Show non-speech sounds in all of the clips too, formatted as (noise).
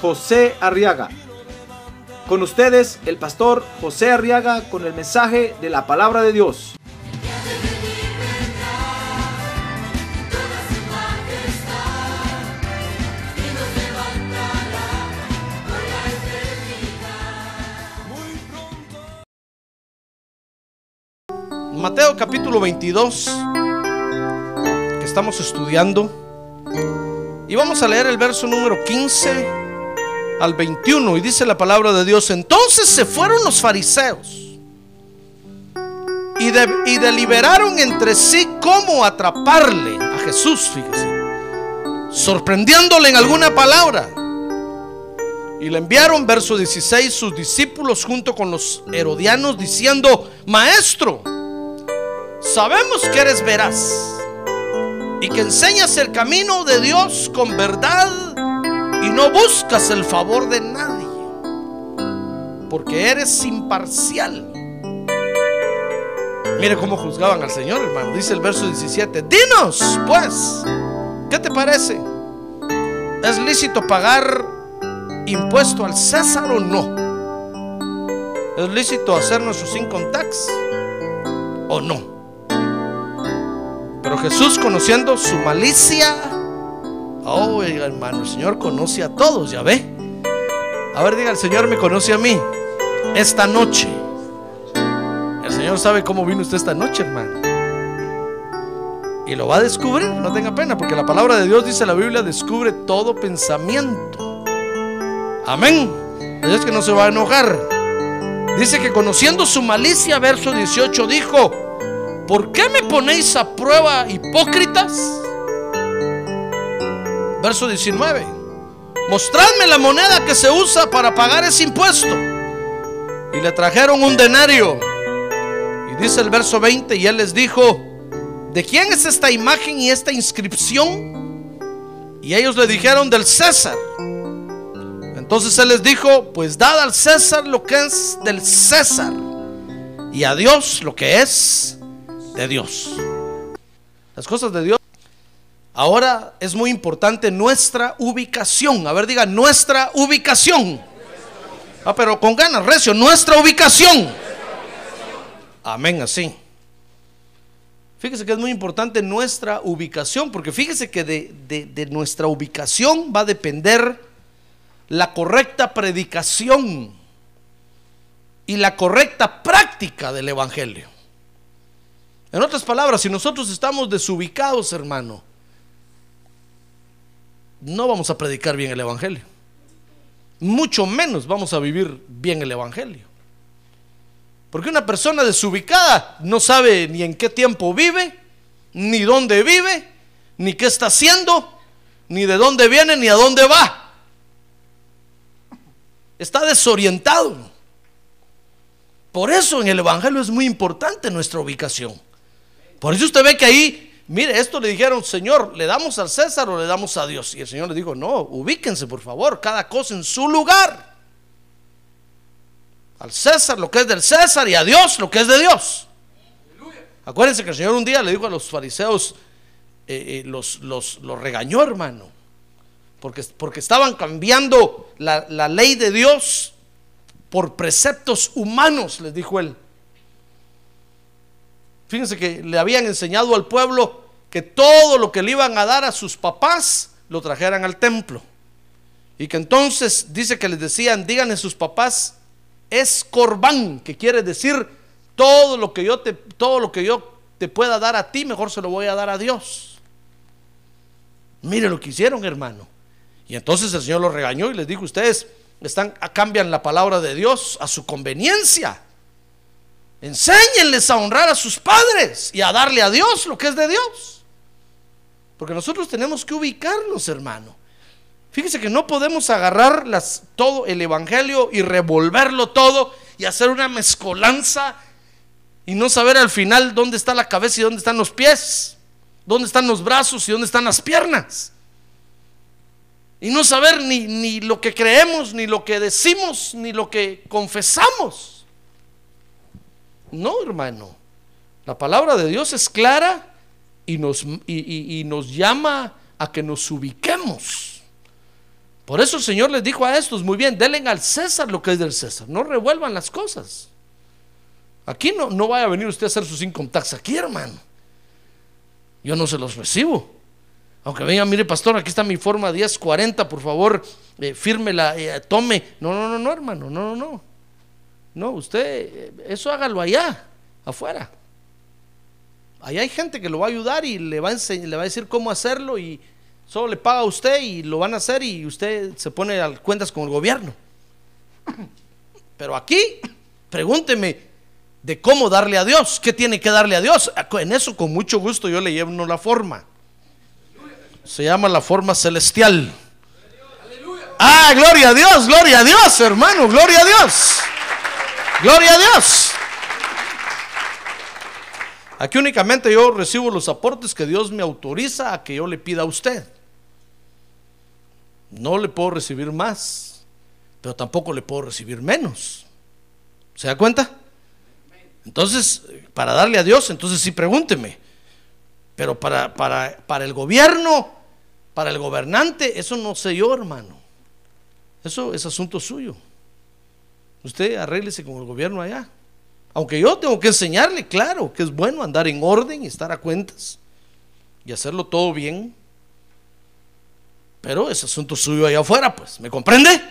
José Arriaga. Con ustedes, el pastor José Arriaga con el mensaje de la palabra de Dios. Mateo capítulo 22, que estamos estudiando, y vamos a leer el verso número 15 al 21, y dice la palabra de Dios, entonces se fueron los fariseos y, de- y deliberaron entre sí cómo atraparle a Jesús, fíjese, sorprendiéndole en alguna palabra. Y le enviaron, verso 16, sus discípulos junto con los herodianos diciendo, Maestro, sabemos que eres veraz y que enseñas el camino de Dios con verdad y no buscas el favor de nadie, porque eres imparcial. Mire cómo juzgaban al Señor, hermano. Dice el verso 17, dinos, pues, ¿qué te parece? ¿Es lícito pagar impuesto al César o no? ¿Es lícito hacer nuestros income tax o no? Pero Jesús conociendo su malicia, oh hermano, el Señor conoce a todos, ya ve. A ver, diga, el Señor me conoce a mí esta noche. El Señor sabe cómo vino usted esta noche, hermano. Y lo va a descubrir, no tenga pena, porque la palabra de Dios dice la Biblia, descubre todo pensamiento. Amén. Es que no se va a enojar. Dice que conociendo su malicia, verso 18 dijo, ¿por qué me ponéis a prueba, hipócritas? Verso 19, mostradme la moneda que se usa para pagar ese impuesto. Y le trajeron un denario. Y dice el verso 20, y él les dijo, ¿de quién es esta imagen y esta inscripción? Y ellos le dijeron, del César. Entonces él les dijo, pues dad al César lo que es del César y a Dios lo que es de Dios. Las cosas de Dios. Ahora es muy importante nuestra ubicación. A ver, diga, nuestra ubicación. Ah, pero con ganas, recio, nuestra ubicación. Amén, así. Fíjese que es muy importante nuestra ubicación, porque fíjese que de, de- de nuestra ubicación va a depender la correcta predicación y la correcta práctica del Evangelio. En otras palabras, si nosotros estamos desubicados, hermano, no vamos a predicar bien el Evangelio. Mucho menos vamos a vivir bien el Evangelio. Porque una persona desubicada no sabe ni en qué tiempo vive, ni dónde vive, ni qué está haciendo, ni de dónde viene, ni a dónde va. Está desorientado. Por eso en el Evangelio es muy importante nuestra ubicación. Por eso usted ve que ahí, mire, esto le dijeron, Señor, ¿le damos al César o le damos a Dios? Y el Señor le dijo, no, ubíquense por favor, cada cosa en su lugar. Al César lo que es del César y a Dios lo que es de Dios. Acuérdense que el Señor un día le dijo a los fariseos, eh, eh, los, los, los regañó, hermano, porque, porque estaban cambiando la, la ley de Dios por preceptos humanos, les dijo él. Fíjense que le habían enseñado al pueblo que todo lo que le iban a dar a sus papás lo trajeran al templo. Y que entonces dice que les decían, díganle a sus papás, es corbán, que quiere decir todo lo que yo te todo lo que yo te pueda dar a ti, mejor se lo voy a dar a Dios. Mire lo que hicieron, hermano. Y entonces el Señor los regañó y les dijo, ustedes están cambian la palabra de Dios a su conveniencia. Enséñenles a honrar a sus padres y a darle a Dios lo que es de Dios. Porque nosotros tenemos que ubicarnos, hermano. Fíjese que no podemos agarrar todo el evangelio y revolverlo todo y hacer una mezcolanza y no saber al final dónde está la cabeza y dónde están los pies, dónde están los brazos y dónde están las piernas. Y no saber ni, ni lo que creemos, ni lo que decimos, ni lo que confesamos. No, hermano. La palabra de Dios es clara y nos, y, nos llama a que nos ubiquemos. Por eso el Señor les dijo a estos, muy bien, denle al César lo que es del César, no revuelvan las cosas. Aquí no, no vaya a venir usted a hacer sus income tax aquí, hermano. Yo no se los recibo. Aunque venga, mire, pastor, aquí está mi forma 1040, por favor, eh, fírmela, eh, tome. No, no, no, no, hermano, no, no, no. No, usted, eso hágalo allá, afuera. Allá hay gente que lo va a ayudar y le va a, le va a decir cómo hacerlo y Solo le paga a usted y lo van a hacer y usted se pone a cuentas con el gobierno. (coughs) Pero aquí, pregúnteme de cómo darle a Dios, qué tiene que darle a Dios. En eso con mucho gusto yo le llevo la forma. Se llama la forma celestial. Ah, gloria a Dios, gloria a Dios, hermano, gloria a Dios. Gloria a Dios. Aquí únicamente yo recibo los aportes que Dios me autoriza a que yo le pida a usted. No le puedo recibir más, pero tampoco le puedo recibir menos. ¿Se da cuenta? Entonces, para darle a Dios, entonces sí pregúnteme. Pero para, para, para el gobierno, para el gobernante, eso no sé yo, hermano. Eso es asunto suyo. Usted arréglese con el gobierno allá. Aunque yo tengo que enseñarle, claro, que es bueno andar en orden y estar a cuentas y hacerlo todo bien. Pero es asunto suyo allá afuera, pues. ¿Me comprende?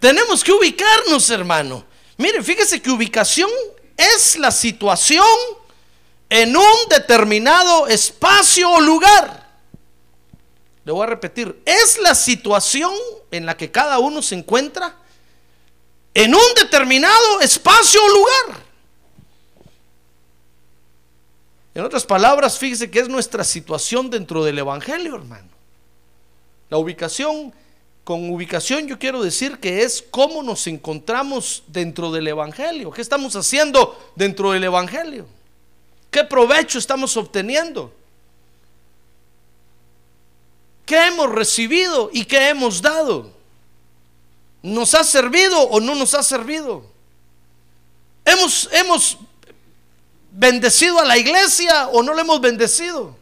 Tenemos que ubicarnos, hermano. Mire, fíjese que ubicación es la situación en un determinado espacio o lugar. Le voy a repetir, es la situación en la que cada uno se encuentra en un determinado espacio o lugar. En otras palabras, fíjese que es nuestra situación dentro del Evangelio, hermano. La ubicación, con ubicación yo quiero decir que es cómo nos encontramos dentro del Evangelio. ¿Qué estamos haciendo dentro del Evangelio? ¿Qué provecho estamos obteniendo? ¿Qué hemos recibido y qué hemos dado? ¿Nos ha servido o no nos ha servido? ¿Hemos, hemos bendecido a la iglesia o no le hemos bendecido?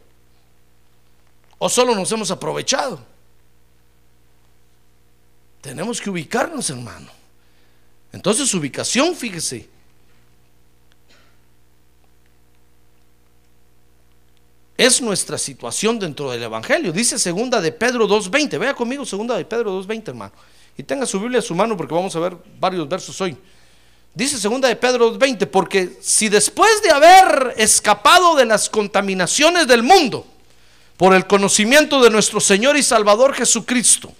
¿O solo nos hemos aprovechado? Tenemos que ubicarnos, hermano. Entonces, ubicación, fíjese. Es nuestra situación dentro del Evangelio. Dice segunda de Pedro 2.20. Vea conmigo segunda de Pedro 2.20, hermano. Y tenga su Biblia a su mano porque vamos a ver varios versos hoy. Dice segunda de Pedro 2.20, porque si después de haber escapado de las contaminaciones del mundo, por el conocimiento de nuestro Señor y Salvador Jesucristo,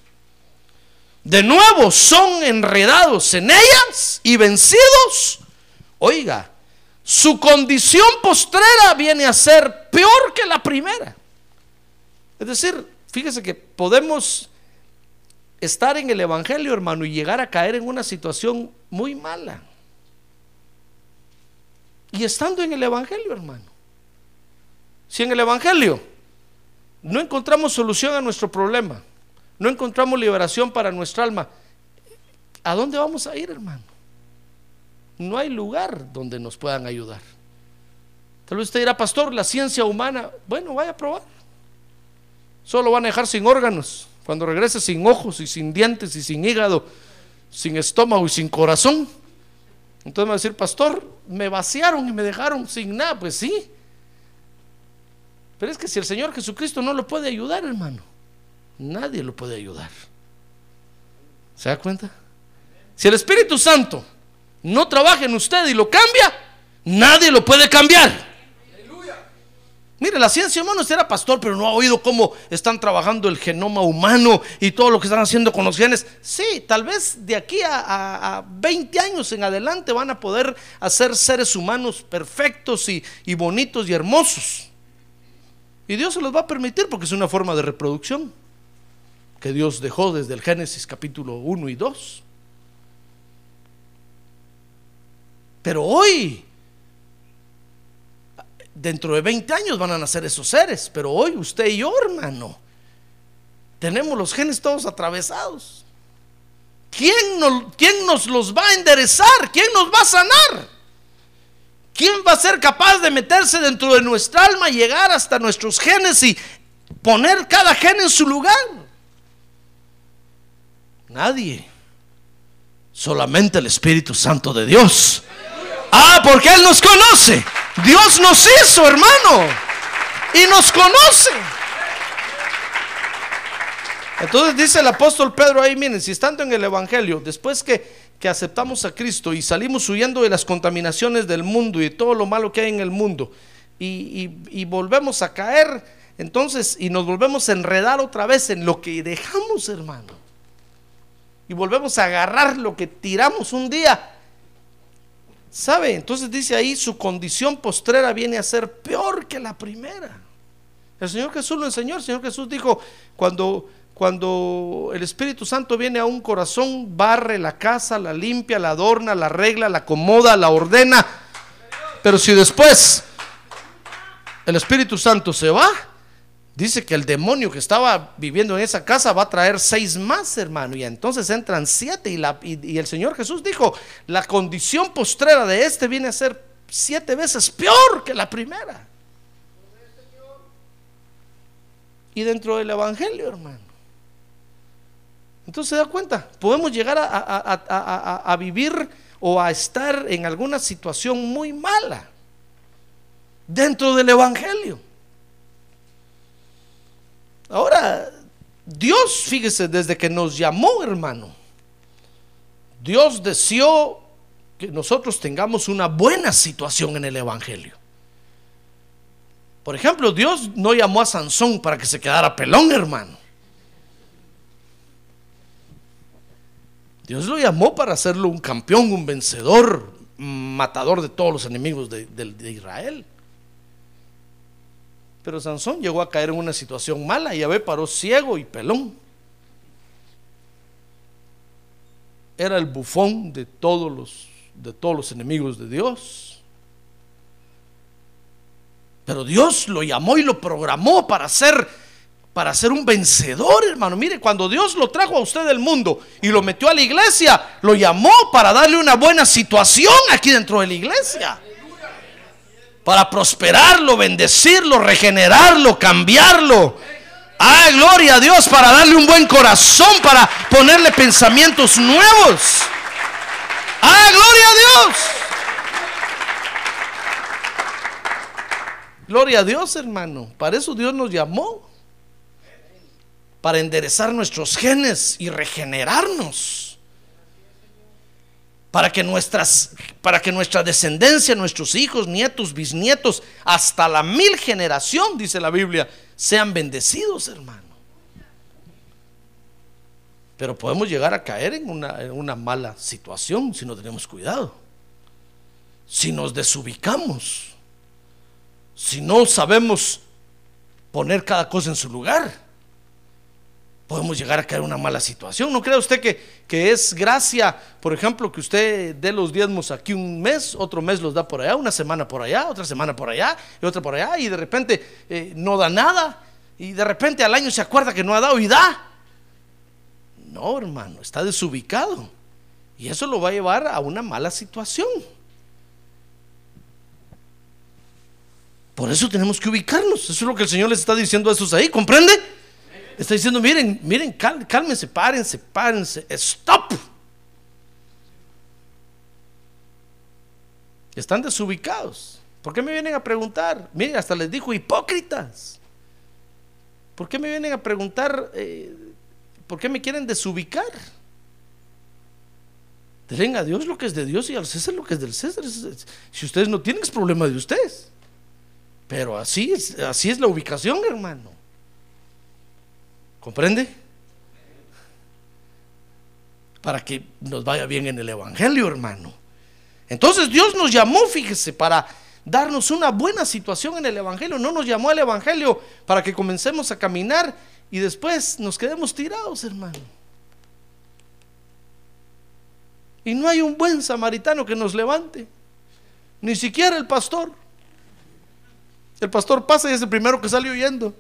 de nuevo son enredados en ellas y vencidos, oiga, su condición postrera viene a ser peor que la primera. Es decir, fíjese que podemos estar en el Evangelio, hermano, y llegar a caer en una situación muy mala. Y estando en el Evangelio, hermano. Si en el Evangelio no encontramos solución a nuestro problema, no encontramos liberación para nuestra alma, ¿a dónde vamos a ir, hermano? No hay lugar donde nos puedan ayudar. Tal vez usted dirá, pastor, la ciencia humana, bueno, vaya a probar. Solo van a dejar sin órganos. Cuando regrese sin ojos y sin dientes y sin hígado, sin estómago y sin corazón. Entonces me va a decir, pastor, me vaciaron y me dejaron sin nada. Pues sí. Pero es que si el Señor Jesucristo no lo puede ayudar, hermano nadie lo puede ayudar. ¿Se da cuenta? Si el Espíritu Santo no trabaja en usted y lo cambia, nadie lo puede cambiar. Mire, la ciencia humana usted era pastor, pero no ha oído cómo están trabajando el genoma humano y todo lo que están haciendo con los genes. Sí, tal vez de aquí a, 20 años en adelante van a poder hacer seres humanos perfectos y, y bonitos y hermosos. Y Dios se los va a permitir porque es una forma de reproducción. que Dios dejó desde el Génesis capítulo 1 y 2. Pero hoy, dentro de 20 años van a nacer esos seres, pero hoy usted y yo, hermano, tenemos los genes todos atravesados. ¿Quién nos, ¿Quién nos los va a enderezar? ¿Quién nos va a sanar? ¿Quién va a ser capaz de meterse dentro de nuestra alma, llegar hasta nuestros genes y poner cada gen en su lugar? Nadie. Solamente el Espíritu Santo de Dios. Ah, porque Él nos conoce. Dios nos hizo, hermano. Y nos conoce. Entonces dice el apóstol Pedro ahí, miren, si estando en el Evangelio, después que, aceptamos a Cristo y salimos huyendo de las contaminaciones del mundo y de todo lo malo que hay en el mundo, y, volvemos a caer, entonces, y nos volvemos a enredar otra vez en lo que dejamos, hermano. Y volvemos a agarrar lo que tiramos un día. ¿Sabe? Entonces dice ahí, su condición postrera viene a ser peor que la primera. El Señor Jesús lo enseñó. El Señor Jesús dijo, cuando cuando el Espíritu Santo viene a un corazón, barre la casa, la limpia, la adorna, la arregla, la acomoda, la ordena. Pero si después el Espíritu Santo se va, dice que el demonio que estaba viviendo en esa casa va a traer seis más, hermano. Y entonces entran siete. Y, la, y el Señor Jesús dijo, la condición postrera de este viene a ser siete veces peor que la primera. Y dentro del Evangelio, hermano. Entonces se da cuenta, podemos llegar a, vivir o a estar en alguna situación muy mala dentro del Evangelio. Ahora, Dios, fíjese, desde que nos llamó, hermano, Dios deseó que nosotros tengamos una buena situación en el Evangelio. Por ejemplo, Dios no llamó a Sansón para que se quedara pelón, hermano. Dios lo llamó para hacerlo un campeón, un vencedor, matador de todos los enemigos de, Israel. Pero Sansón llegó a caer en una situación mala y ve paró ciego y pelón. Era el bufón de todos los, de todos los enemigos de Dios. Pero Dios lo llamó y lo programó para ser para ser un vencedor, hermano. Mire, cuando Dios lo trajo a usted del mundo y lo metió a la iglesia, lo llamó para darle una buena situación aquí dentro de la iglesia. Para prosperarlo, bendecirlo, regenerarlo, cambiarlo. Ah, gloria a Dios para darle un buen corazón, para ponerle pensamientos nuevos. Ah, gloria a Dios. Gloria a Dios, hermano. Para eso Dios nos llamó para enderezar nuestros genes y regenerarnos. Para que, nuestras, para que nuestra descendencia, nuestros hijos, nietos, bisnietos, hasta la mil generación, dice la Biblia, sean bendecidos, hermano. Pero podemos llegar a caer en una, en una mala situación si no tenemos cuidado. Si nos desubicamos. Si no sabemos poner cada cosa en su lugar podemos llegar a caer en una mala situación. ¿No cree usted que, que, es gracia, por ejemplo, que usted dé los diezmos aquí un mes, otro mes los da por allá, una semana por allá, otra semana por allá y otra por allá, y de repente eh, no da nada, y de repente al año se acuerda que no ha dado y da? No, hermano, está desubicado. Y eso lo va a llevar a una mala situación. Por eso tenemos que ubicarnos. Eso es lo que el Señor les está diciendo a esos ahí. ¿Comprende? Está diciendo, miren, miren, cálmense, párense, párense, stop. Están desubicados. ¿Por qué me vienen a preguntar? Miren, hasta les dijo hipócritas. ¿Por qué me vienen a preguntar? Eh, ¿Por qué me quieren desubicar? Denle a Dios lo que es de Dios y al César lo que es del César. Si ustedes no tienen, es problema de ustedes. Pero así es, así es la ubicación, hermano. ¿Comprende? Para que nos vaya bien en el Evangelio, hermano. Entonces Dios nos llamó, fíjese, para darnos una buena situación en el Evangelio. No nos llamó al Evangelio para que comencemos a caminar y después nos quedemos tirados, hermano. Y no hay un buen samaritano que nos levante, ni siquiera el pastor. El pastor pasa y es el primero que sale huyendo.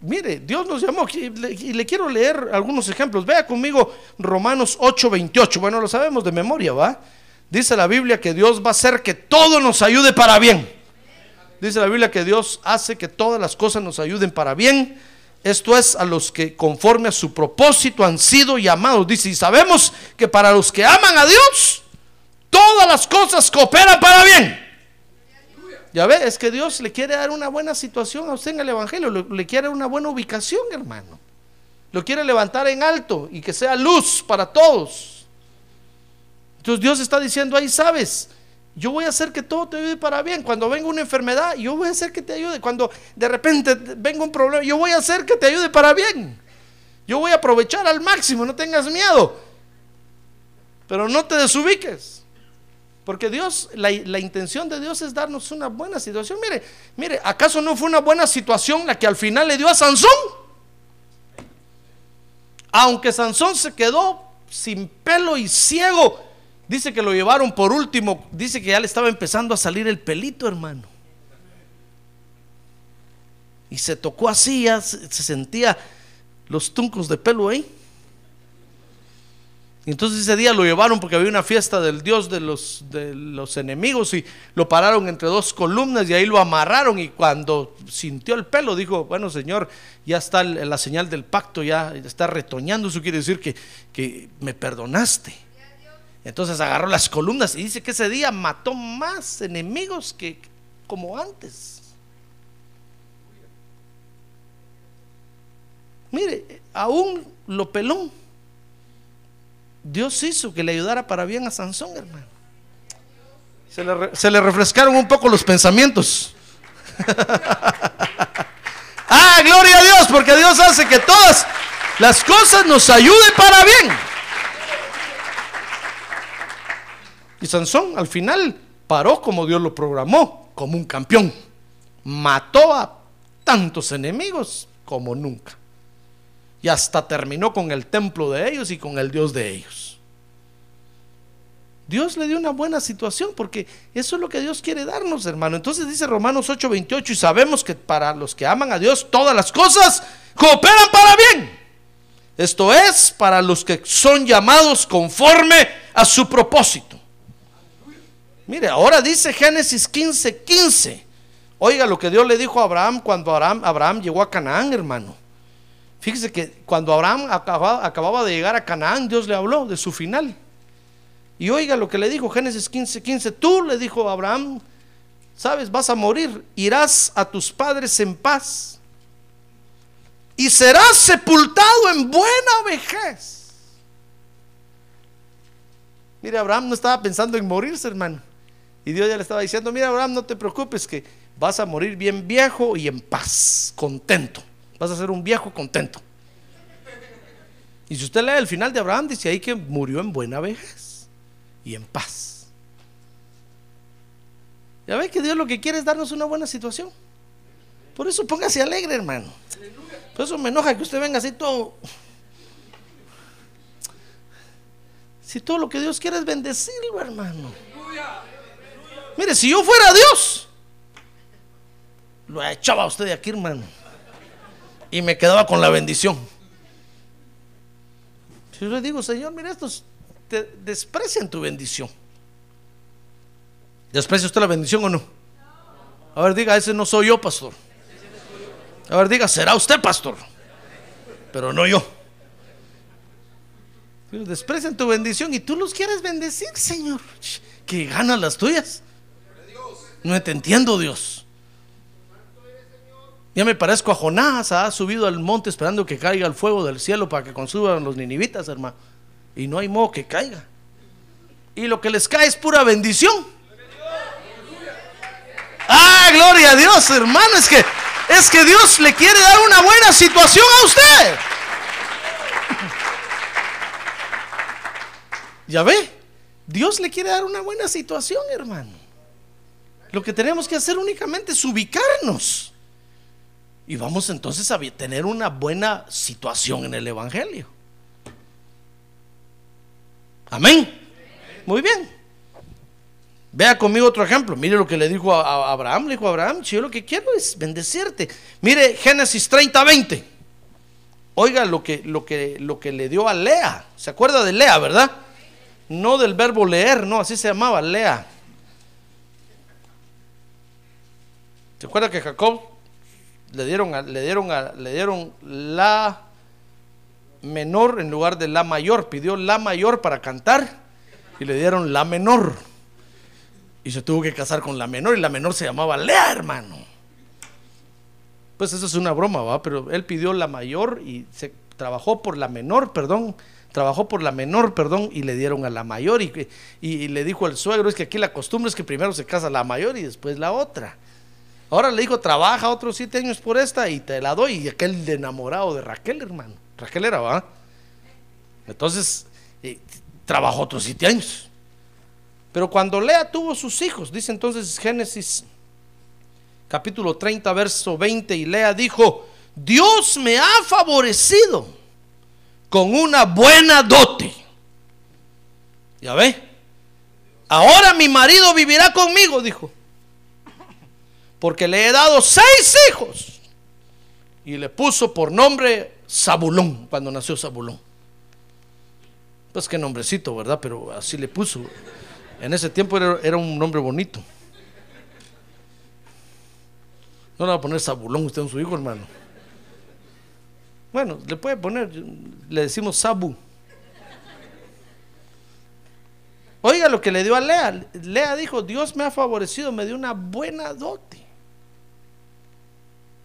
Mire, Dios nos llamó y le, quiero leer algunos ejemplos. Vea conmigo Romanos 8:28. Bueno, lo sabemos de memoria, ¿va? Dice la Biblia que Dios va a hacer que todo nos ayude para bien. Dice la Biblia que Dios hace que todas las cosas nos ayuden para bien. Esto es a los que conforme a su propósito han sido llamados. Dice, y sabemos que para los que aman a Dios, todas las cosas cooperan para bien. Ya ve, es que Dios le quiere dar una buena situación a usted en el Evangelio, le, quiere una buena ubicación, hermano. Lo quiere levantar en alto y que sea luz para todos. Entonces Dios está diciendo ahí, sabes, yo voy a hacer que todo te ayude para bien. Cuando venga una enfermedad, yo voy a hacer que te ayude. Cuando de repente venga un problema, yo voy a hacer que te ayude para bien. Yo voy a aprovechar al máximo, no tengas miedo. Pero no te desubiques. Porque Dios, la, intención de Dios es darnos una buena situación. Mire, mire, ¿acaso no fue una buena situación la que al final le dio a Sansón? Aunque Sansón se quedó sin pelo y ciego, dice que lo llevaron por último, dice que ya le estaba empezando a salir el pelito, hermano. Y se tocó así, ya se sentía los tuncos de pelo ahí. Entonces ese día lo llevaron porque había una fiesta del Dios de los, de los enemigos y lo pararon entre dos columnas y ahí lo amarraron y cuando sintió el pelo dijo, bueno Señor, ya está la señal del pacto, ya está retoñando, eso quiere decir que, que me perdonaste. Entonces agarró las columnas y dice que ese día mató más enemigos que como antes. Mire, aún lo pelón Dios hizo que le ayudara para bien a Sansón, hermano. Se le, refrescaron un poco los pensamientos. (laughs) ah, gloria a Dios, porque Dios hace que todas las cosas nos ayuden para bien. Y Sansón al final paró como Dios lo programó, como un campeón. Mató a tantos enemigos como nunca y hasta terminó con el templo de ellos y con el Dios de ellos. Dios le dio una buena situación porque eso es lo que Dios quiere darnos, hermano. Entonces dice Romanos 8:28 y sabemos que para los que aman a Dios todas las cosas cooperan para bien. Esto es para los que son llamados conforme a su propósito. Mire, ahora dice Génesis 15:15. 15. Oiga lo que Dios le dijo a Abraham cuando Abraham, Abraham llegó a Canaán, hermano. Fíjese que cuando Abraham acababa, de llegar a Canaán, Dios le habló de su final. Y oiga lo que le dijo Génesis 15, 15. Tú le dijo a Abraham, sabes, vas a morir, irás a tus padres en paz y serás sepultado en buena vejez. Mire, Abraham no estaba pensando en morirse, hermano. Y Dios ya le estaba diciendo, mira, Abraham, no te preocupes, que vas a morir bien viejo y en paz, contento. Vas a ser un viejo contento. Y si usted lee el final de Abraham, dice ahí que murió en buena vejez y en paz. Ya ve que Dios lo que quiere es darnos una buena situación. Por eso póngase alegre, hermano. Por eso me enoja que usted venga así todo. Si todo lo que Dios quiere es bendecirlo, hermano. Mire, si yo fuera Dios, lo echaba usted de aquí, hermano y me quedaba con la bendición. Yo le digo, Señor, mira, estos te desprecian tu bendición. ¿Desprecia usted la bendición o no? A ver, diga, ese no soy yo, pastor. A ver, diga, será usted, pastor. Pero no yo. Desprecian tu bendición y tú los quieres bendecir, Señor. Que ganas las tuyas. No te entiendo, Dios. Ya me parezco a Jonás, ha subido al monte esperando que caiga el fuego del cielo para que consuman los ninivitas, hermano. Y no hay modo que caiga. Y lo que les cae es pura bendición. Ah, gloria a Dios, hermano. Es que, es que Dios le quiere dar una buena situación a usted. (laughs) ¿Ya ve? Dios le quiere dar una buena situación, hermano. Lo que tenemos que hacer únicamente es ubicarnos. Y vamos entonces a tener una buena situación en el Evangelio. Amén. Muy bien. Vea conmigo otro ejemplo. Mire lo que le dijo a Abraham. Le dijo a Abraham, yo lo que quiero es bendecirte. Mire Génesis 30, 20. Oiga lo que, lo que, lo que le dio a Lea. ¿Se acuerda de Lea, verdad? No del verbo leer, no, así se llamaba, Lea. ¿Se acuerda que Jacob le dieron, le dieron, le dieron la menor en lugar de la mayor? Pidió la mayor para cantar y le dieron la menor. Y se tuvo que casar con la menor y la menor se llamaba Lea, hermano. Pues eso es una broma, ¿va? Pero él pidió la mayor y se trabajó por la menor, perdón. Trabajó por la menor, perdón, y le dieron a la mayor. Y, y, le dijo al suegro: Es que aquí la costumbre es que primero se casa la mayor y después la otra. Ahora le dijo: Trabaja otros siete años por esta y te la doy. Y aquel de enamorado de Raquel, hermano. Raquel era, ¿va? Entonces, eh, trabajó otros siete años. Pero cuando Lea tuvo sus hijos, dice entonces Génesis capítulo 30, verso 20, y Lea dijo, Dios me ha favorecido con una buena dote. Ya ve, ahora mi marido vivirá conmigo, dijo, porque le he dado seis hijos. Y le puso por nombre Zabulón, cuando nació Zabulón. Pues qué nombrecito, ¿verdad? Pero así le puso. En ese tiempo era, un nombre bonito. No le va a poner Sabulón usted en su hijo, hermano. Bueno, le puede poner, le decimos Sabu. Oiga lo que le dio a Lea. Lea dijo, Dios me ha favorecido, me dio una buena dote.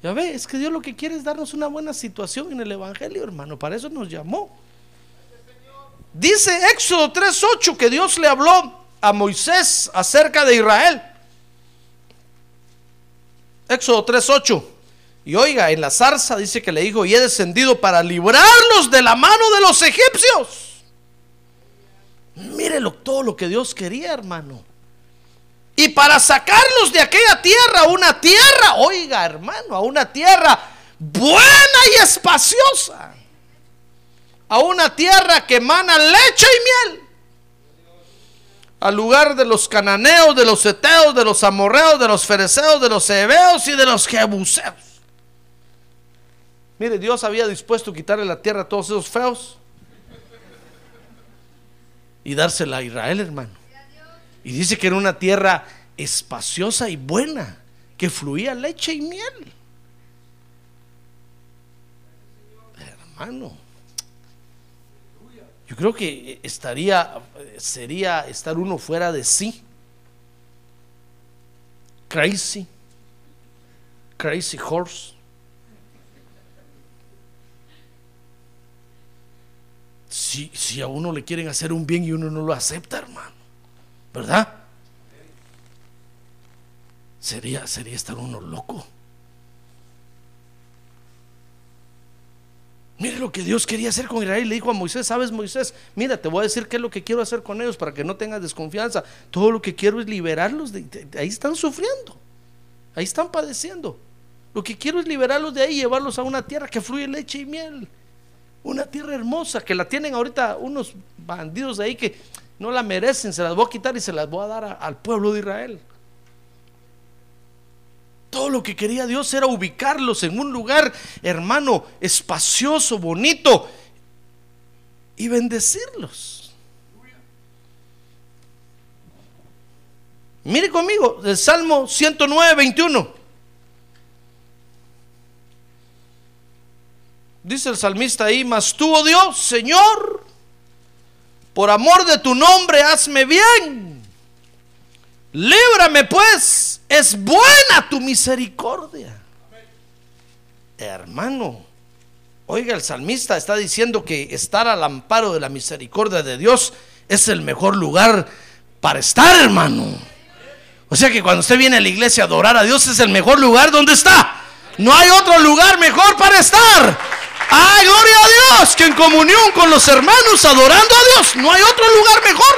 Ya ve, es que Dios lo que quiere es darnos una buena situación en el Evangelio, hermano. Para eso nos llamó. Dice Éxodo 3.8 que Dios le habló a Moisés acerca de Israel. Éxodo 3.8. Y oiga, en la zarza dice que le dijo, y he descendido para librarlos de la mano de los egipcios. Mírelo todo lo que Dios quería, hermano. Y para sacarlos de aquella tierra, una tierra, oiga, hermano, a una tierra buena y espaciosa a una tierra que emana leche y miel. Al lugar de los cananeos, de los eteos, de los amorreos, de los fereceos, de los hebeos y de los jebuseos. Mire, Dios había dispuesto quitarle la tierra a todos esos feos y dársela a Israel, hermano. Y dice que era una tierra espaciosa y buena, que fluía leche y miel. Hermano, yo creo que estaría, sería estar uno fuera de sí. Crazy. Crazy horse. Si, si a uno le quieren hacer un bien y uno no lo acepta, hermano. ¿Verdad? Sería, sería estar uno loco. Mire lo que Dios quería hacer con Israel. Le dijo a Moisés, sabes Moisés, mira, te voy a decir qué es lo que quiero hacer con ellos para que no tengas desconfianza. Todo lo que quiero es liberarlos. De, ahí están sufriendo. Ahí están padeciendo. Lo que quiero es liberarlos de ahí y llevarlos a una tierra que fluye leche y miel. Una tierra hermosa que la tienen ahorita unos bandidos de ahí que no la merecen. Se las voy a quitar y se las voy a dar al pueblo de Israel. Todo lo que quería Dios era ubicarlos en un lugar, hermano, espacioso, bonito, y bendecirlos. Mire conmigo, el Salmo 109, 21. Dice el salmista ahí, mas tú, oh Dios, Señor, por amor de tu nombre, hazme bien. Líbrame pues es buena tu misericordia. Hermano, oiga, el salmista está diciendo que estar al amparo de la misericordia de Dios es el mejor lugar para estar, hermano. O sea que cuando usted viene a la iglesia a adorar a Dios es el mejor lugar donde está. No hay otro lugar mejor para estar. ¡Ay, gloria a Dios! Que en comunión con los hermanos adorando a Dios. No hay otro lugar mejor.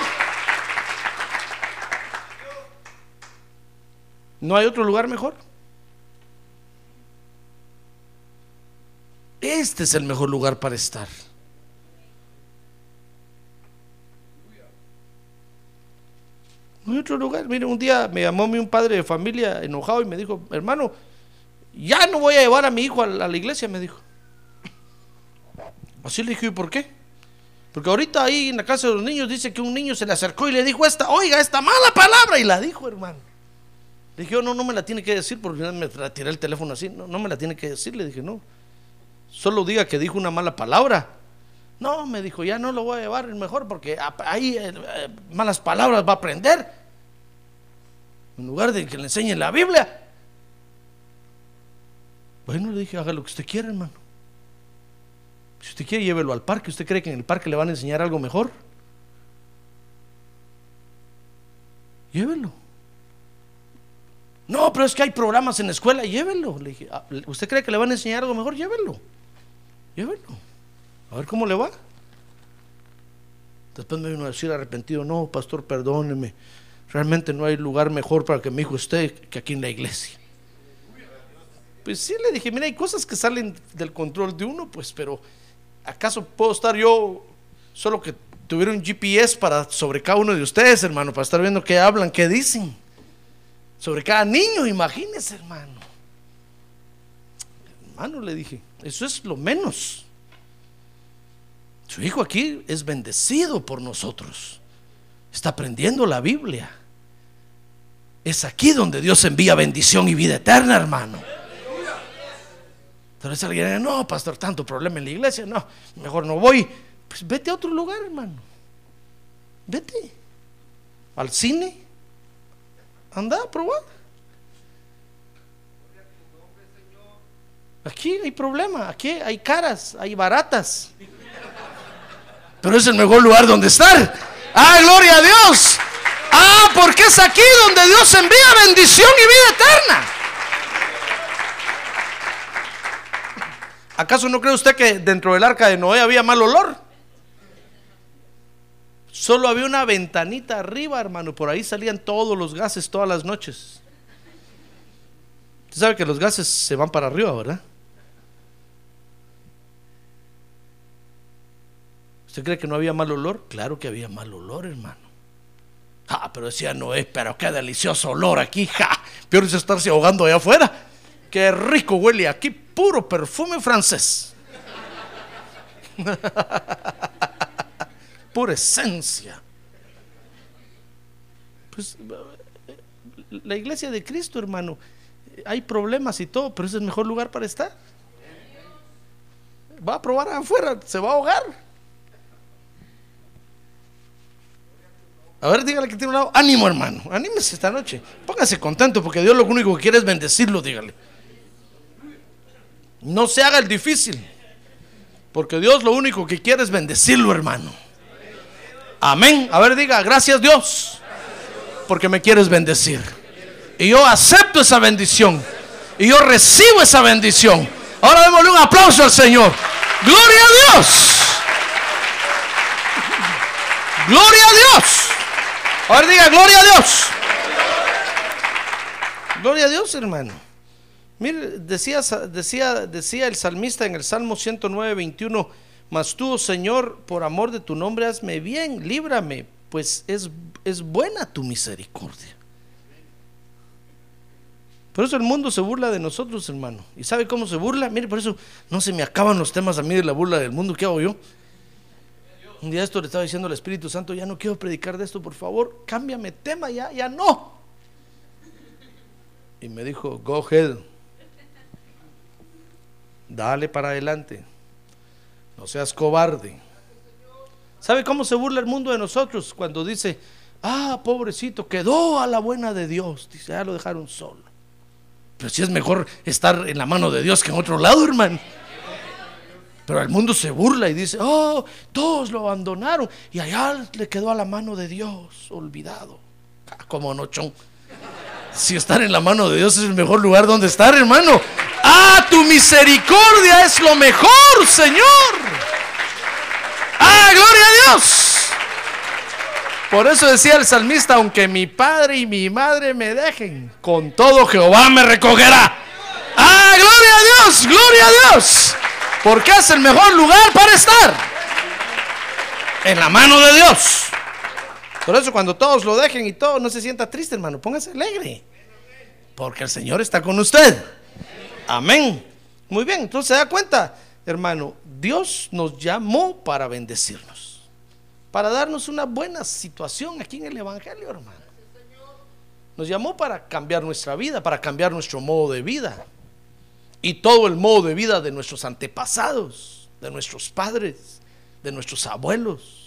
¿No hay otro lugar mejor? Este es el mejor lugar para estar. No hay otro lugar. Mire, un día me llamó un padre de familia enojado y me dijo, hermano, ya no voy a llevar a mi hijo a la, a la iglesia, me dijo. Así le dije, ¿y por qué? Porque ahorita ahí en la casa de los niños dice que un niño se le acercó y le dijo esta, oiga, esta mala palabra, y la dijo, hermano. Le dije, "Oh, no, no me la tiene que decir, porque me tiré el teléfono así, no, no me la tiene que decir, le dije, no. Solo diga que dijo una mala palabra. No, me dijo, ya no lo voy a llevar mejor porque ahí eh, eh, malas palabras va a aprender. En lugar de que le enseñen la Biblia. Bueno, le dije, haga lo que usted quiera, hermano. Si usted quiere, llévelo al parque. ¿Usted cree que en el parque le van a enseñar algo mejor? Llévelo. No, pero es que hay programas en la escuela, llévelo. Le dije, "Ah, ¿usted cree que le van a enseñar algo mejor? Llévelo. Llévelo. A ver cómo le va. Después me vino a decir arrepentido, no, pastor, perdóneme. Realmente no hay lugar mejor para que mi hijo esté que aquí en la iglesia. Pues sí, le dije, mira, hay cosas que salen del control de uno, pues, pero ¿acaso puedo estar yo solo que tuviera un GPS para sobre cada uno de ustedes, hermano, para estar viendo qué hablan, qué dicen? Sobre cada niño, imagínese, hermano. Hermano, le dije, eso es lo menos. Su hijo aquí es bendecido por nosotros. Está aprendiendo la Biblia. Es aquí donde Dios envía bendición y vida eterna, hermano. Entonces alguien dice, no, pastor, tanto problema en la iglesia, no, mejor no voy. Pues vete a otro lugar, hermano. Vete. Al cine. Anda a. Aquí hay problema, aquí hay caras, hay baratas. Pero es el mejor lugar donde estar. ¡Ah, gloria a Dios! ¡Ah, porque es aquí donde Dios envía bendición y vida eterna! ¿Acaso no cree usted que dentro del arca de Noé había mal olor? Solo había una ventanita arriba, hermano. Por ahí salían todos los gases todas las noches. Usted sabe que los gases se van para arriba, ¿verdad? ¿Usted cree que no había mal olor? Claro que había mal olor, hermano. Ah, pero decía Noé, pero qué delicioso olor aquí. Ja, peor es estarse ahogando allá afuera. Qué rico huele aquí, puro perfume francés. (laughs) Pura esencia. Pues la iglesia de Cristo, hermano, hay problemas y todo, pero es el mejor lugar para estar. Va a probar afuera, se va a ahogar. A ver, dígale que tiene un lado. Ánimo, hermano. Anímese esta noche. Póngase contento porque Dios lo único que quiere es bendecirlo, dígale. No se haga el difícil. Porque Dios lo único que quiere es bendecirlo, hermano. Amén. A ver, diga, gracias Dios. Porque me quieres bendecir. Y yo acepto esa bendición. Y yo recibo esa bendición. Ahora démosle un aplauso al Señor. Gloria a Dios. Gloria a Dios. A ver, diga, gloria a Dios. Gloria a Dios, hermano. Mire, decía, decía, decía el salmista en el Salmo 109, 21, mas tú, oh Señor, por amor de tu nombre, hazme bien, líbrame, pues es, es buena tu misericordia. Por eso el mundo se burla de nosotros, hermano. ¿Y sabe cómo se burla? Mire, por eso no se me acaban los temas a mí de la burla del mundo. ¿Qué hago yo? Un día esto le estaba diciendo al Espíritu Santo, ya no quiero predicar de esto, por favor, cámbiame tema, ya, ya no. Y me dijo, go ahead. Dale para adelante. No seas cobarde. ¿Sabe cómo se burla el mundo de nosotros cuando dice, ah, pobrecito, quedó a la buena de Dios? Dice, ya lo dejaron solo. Pero si es mejor estar en la mano de Dios que en otro lado, hermano. Pero el mundo se burla y dice, oh, todos lo abandonaron y allá le quedó a la mano de Dios, olvidado. Ah, como nochón. Si estar en la mano de Dios es el mejor lugar donde estar, hermano. Ah, tu misericordia es lo mejor, Señor. Ah, gloria a Dios. Por eso decía el salmista, aunque mi padre y mi madre me dejen, con todo Jehová me recogerá. Ah, gloria a Dios, gloria a Dios. Porque es el mejor lugar para estar. En la mano de Dios. Por eso cuando todos lo dejen y todo, no se sienta triste, hermano. Póngase alegre. Porque el Señor está con usted. Amén. Muy bien, entonces se da cuenta, hermano, Dios nos llamó para bendecirnos. Para darnos una buena situación aquí en el Evangelio, hermano. Nos llamó para cambiar nuestra vida, para cambiar nuestro modo de vida. Y todo el modo de vida de nuestros antepasados, de nuestros padres, de nuestros abuelos.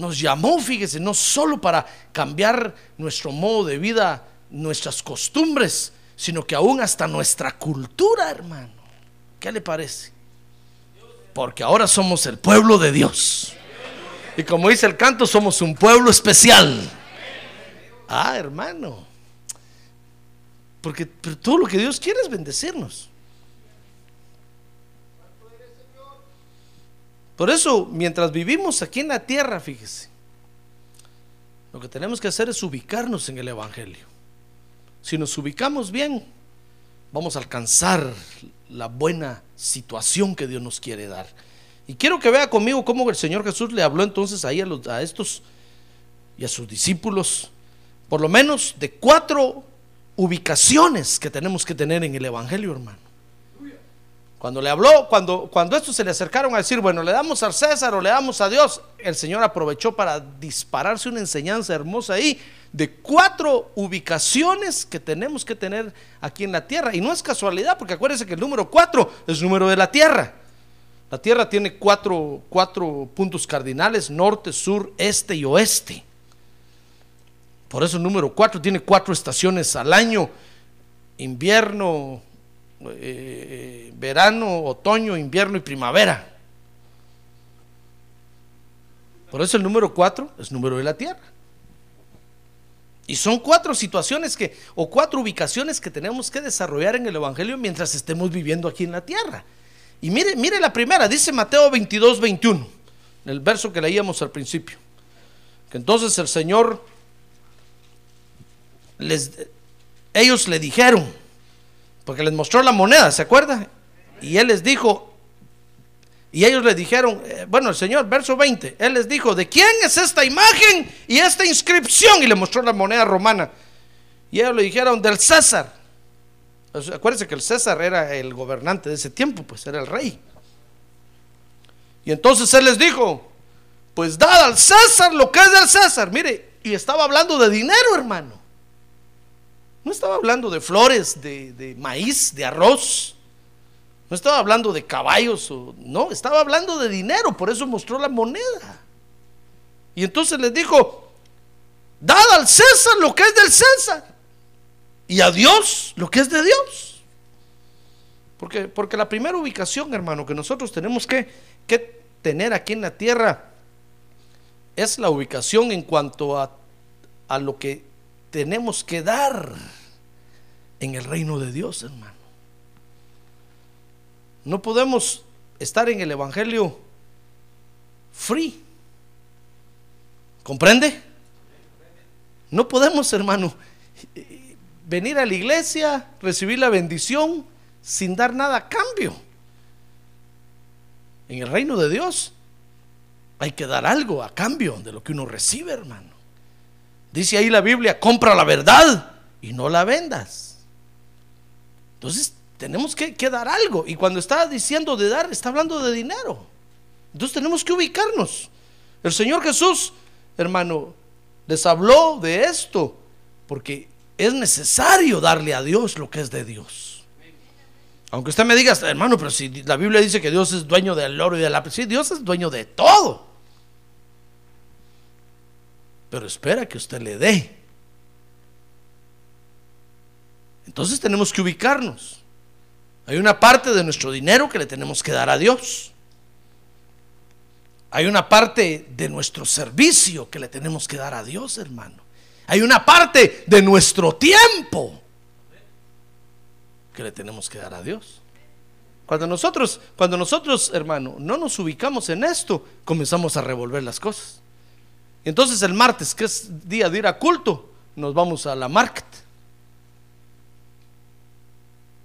Nos llamó, fíjese, no solo para cambiar nuestro modo de vida, nuestras costumbres, sino que aún hasta nuestra cultura, hermano. ¿Qué le parece? Porque ahora somos el pueblo de Dios. Y como dice el canto, somos un pueblo especial. Ah, hermano. Porque todo lo que Dios quiere es bendecirnos. Por eso, mientras vivimos aquí en la tierra, fíjese, lo que tenemos que hacer es ubicarnos en el Evangelio. Si nos ubicamos bien, vamos a alcanzar la buena situación que Dios nos quiere dar. Y quiero que vea conmigo cómo el Señor Jesús le habló entonces ahí a, a estos y a sus discípulos, por lo menos de cuatro ubicaciones que tenemos que tener en el Evangelio, hermano. Cuando le habló, cuando, cuando estos se le acercaron a decir, bueno, le damos al César o le damos a Dios, el Señor aprovechó para dispararse una enseñanza hermosa ahí de cuatro ubicaciones que tenemos que tener aquí en la tierra. Y no es casualidad, porque acuérdense que el número cuatro es el número de la tierra. La tierra tiene cuatro, cuatro puntos cardinales, norte, sur, este y oeste. Por eso el número cuatro tiene cuatro estaciones al año, invierno, eh, verano, otoño, invierno y primavera. Por eso el número cuatro es número de la tierra. Y son cuatro situaciones que, o cuatro ubicaciones que tenemos que desarrollar en el Evangelio mientras estemos viviendo aquí en la tierra. Y mire, mire la primera, dice Mateo 22, 21, el verso que leíamos al principio. Que entonces el Señor les, ellos le dijeron, porque les mostró la moneda, ¿se acuerda? Y él les dijo, y ellos le dijeron, eh, bueno, el Señor, verso 20, él les dijo, ¿de quién es esta imagen y esta inscripción? Y le mostró la moneda romana. Y ellos le dijeron, del César. acuérdense que el César era el gobernante de ese tiempo, pues era el rey. Y entonces él les dijo, pues dad al César lo que es del César. Mire, y estaba hablando de dinero, hermano. No estaba hablando de flores, de, maíz, de arroz. No estaba hablando de caballos, o, no, estaba hablando de dinero, por eso mostró la moneda. Y entonces les dijo, dad al César lo que es del César y a Dios lo que es de Dios. Porque, porque la primera ubicación, hermano, que nosotros tenemos que, que tener aquí en la tierra es la ubicación en cuanto a, a lo que tenemos que dar en el reino de Dios, hermano. No podemos estar en el Evangelio free. ¿Comprende? No podemos, hermano, venir a la iglesia, recibir la bendición sin dar nada a cambio. En el reino de Dios hay que dar algo a cambio de lo que uno recibe, hermano. Dice ahí la Biblia, compra la verdad y no la vendas. Entonces tenemos que, dar algo. Y cuando está diciendo de dar, está hablando de dinero. Entonces tenemos que ubicarnos. El Señor Jesús, hermano, les habló de esto porque es necesario darle a Dios lo que es de Dios. Aunque usted me diga, hermano, pero si la Biblia dice que Dios es dueño del oro y de la... Sí, Dios es dueño de todo pero espera que usted le dé. Entonces tenemos que ubicarnos. Hay una parte de nuestro dinero que le tenemos que dar a Dios. Hay una parte de nuestro servicio que le tenemos que dar a Dios, hermano. Hay una parte de nuestro tiempo que le tenemos que dar a Dios. Cuando nosotros, cuando nosotros, hermano, no nos ubicamos en esto, comenzamos a revolver las cosas. Entonces el martes, que es día de ir a culto, nos vamos a la market.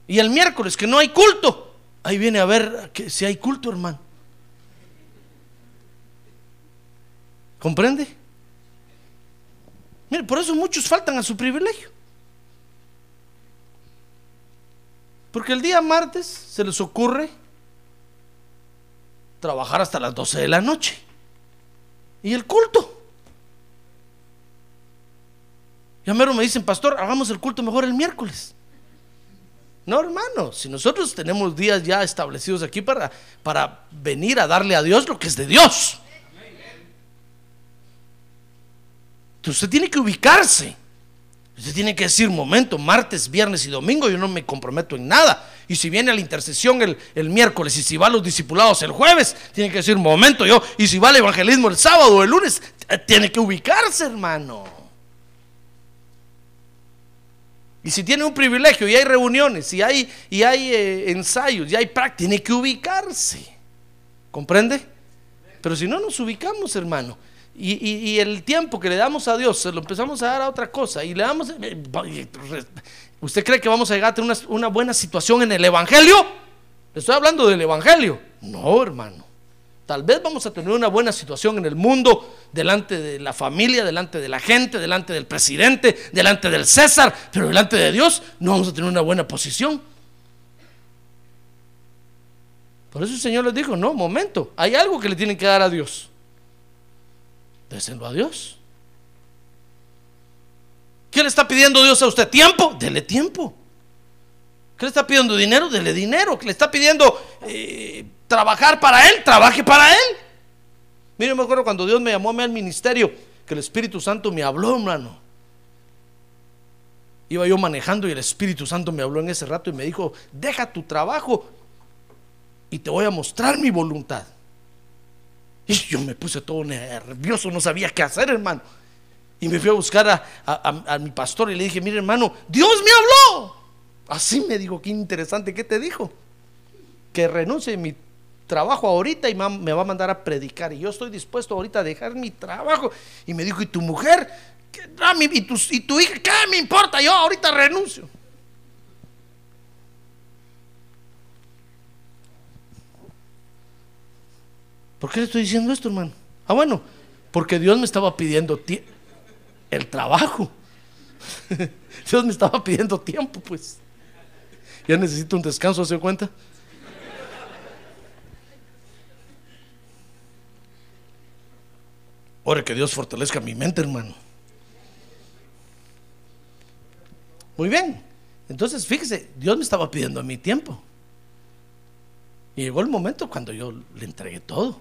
Y el miércoles, que no hay culto, ahí viene a ver que si hay culto, hermano. ¿Comprende? Mire, por eso muchos faltan a su privilegio. Porque el día martes se les ocurre trabajar hasta las 12 de la noche. Y el culto. Ya me dicen, pastor, hagamos el culto mejor el miércoles. No, hermano, si nosotros tenemos días ya establecidos aquí para, para venir a darle a Dios lo que es de Dios. Usted tiene que ubicarse. Usted tiene que decir, momento, martes, viernes y domingo yo no me comprometo en nada. Y si viene a la intercesión el, el, miércoles y si va a los discipulados el jueves, tiene que decir, momento yo. Y si va al evangelismo el sábado o el lunes, eh, tiene que ubicarse, hermano. Y si tiene un privilegio y hay reuniones y hay, y hay eh, ensayos y hay práctica, tiene que ubicarse. ¿Comprende? Pero si no nos ubicamos, hermano, y, el tiempo que le damos a Dios se lo empezamos a dar a otra cosa y le damos... Eh, ¿Usted cree que vamos a llegar a tener una, una buena situación en el Evangelio? Le estoy hablando del Evangelio. No, hermano. Tal vez vamos a tener una buena situación en el mundo, delante de la familia, delante de la gente, delante del presidente, delante del César, pero delante de Dios no vamos a tener una buena posición. Por eso el Señor les dijo, no, momento, hay algo que le tienen que dar a Dios. Déselo a Dios. ¿Qué le está pidiendo Dios a usted? ¿Tiempo? Dele tiempo. ¿Qué le está pidiendo dinero? Dele dinero. ¿Qué le está pidiendo eh, trabajar para Él? Trabaje para Él. Mire, me acuerdo cuando Dios me llamó a mí al ministerio, que el Espíritu Santo me habló, hermano. Iba yo manejando y el Espíritu Santo me habló en ese rato y me dijo, deja tu trabajo y te voy a mostrar mi voluntad. Y yo me puse todo nervioso, no sabía qué hacer, hermano. Y me fui a buscar a, a mi pastor y le dije, mire hermano, Dios me habló. Así me dijo, qué interesante, ¿qué te dijo? Que renuncie a mi trabajo ahorita y me va a mandar a predicar. Y yo estoy dispuesto ahorita a dejar mi trabajo. Y me dijo, ¿y tu mujer? ¿Y tu, ¿Y tu hija? ¿Qué me importa? Yo ahorita renuncio. ¿Por qué le estoy diciendo esto, hermano? Ah, bueno, porque Dios me estaba pidiendo el trabajo. (laughs) Dios me estaba pidiendo tiempo, pues. Ya necesito un descanso, ¿se cuenta? Ore que Dios fortalezca mi mente, hermano. Muy bien. Entonces, fíjese, Dios me estaba pidiendo a mi tiempo. Y llegó el momento cuando yo le entregué todo.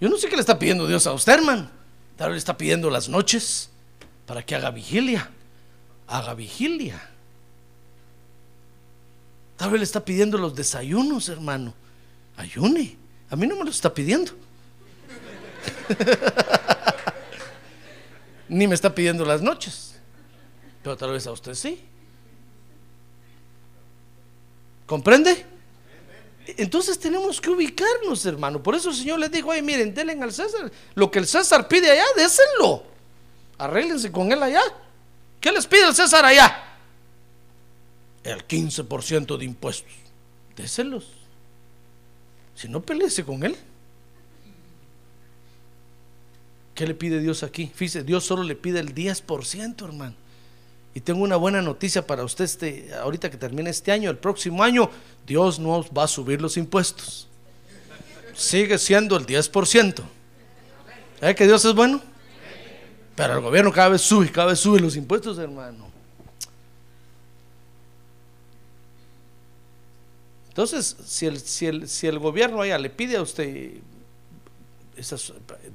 Yo no sé qué le está pidiendo Dios a usted, hermano. Tal vez le está pidiendo las noches para que haga vigilia. Haga vigilia. Tal vez le está pidiendo los desayunos, hermano. Ayune. A mí no me lo está pidiendo. Ni me está pidiendo las noches. Pero tal vez a usted sí. ¿Comprende? Entonces tenemos que ubicarnos, hermano. Por eso el Señor les dijo, ay, miren, denle al César. Lo que el César pide allá, désenlo. Arréglense con él allá. ¿Qué les pide el César allá? El 15% de impuestos. Désenlos. Si no, peleese con él. ¿Qué le pide Dios aquí? Fíjese, Dios solo le pide el 10%, hermano. Y tengo una buena noticia para usted este, ahorita que termine este año, el próximo año, Dios no va a subir los impuestos. Sigue siendo el 10%. ¿Eh que Dios es bueno? Pero el gobierno cada vez sube, cada vez sube los impuestos, hermano. Entonces, si el, si el, si el gobierno allá le pide a usted,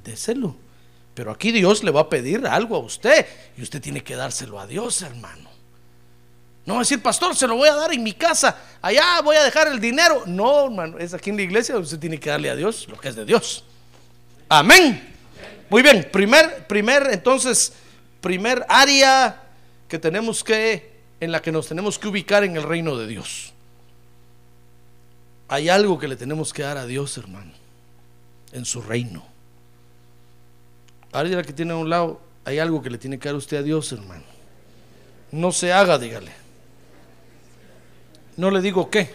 déselo. Pero aquí Dios le va a pedir algo a usted y usted tiene que dárselo a Dios, hermano. No va a decir, pastor, se lo voy a dar en mi casa, allá voy a dejar el dinero. No, hermano, es aquí en la iglesia donde usted tiene que darle a Dios lo que es de Dios. Amén. Muy bien, primer, primer, entonces, primer área que tenemos que, en la que nos tenemos que ubicar en el reino de Dios. Hay algo que le tenemos que dar a Dios, hermano, en su reino Ahora dígale que tiene a un lado, hay algo que le tiene que dar usted a Dios, hermano. No se haga, dígale. No le digo qué,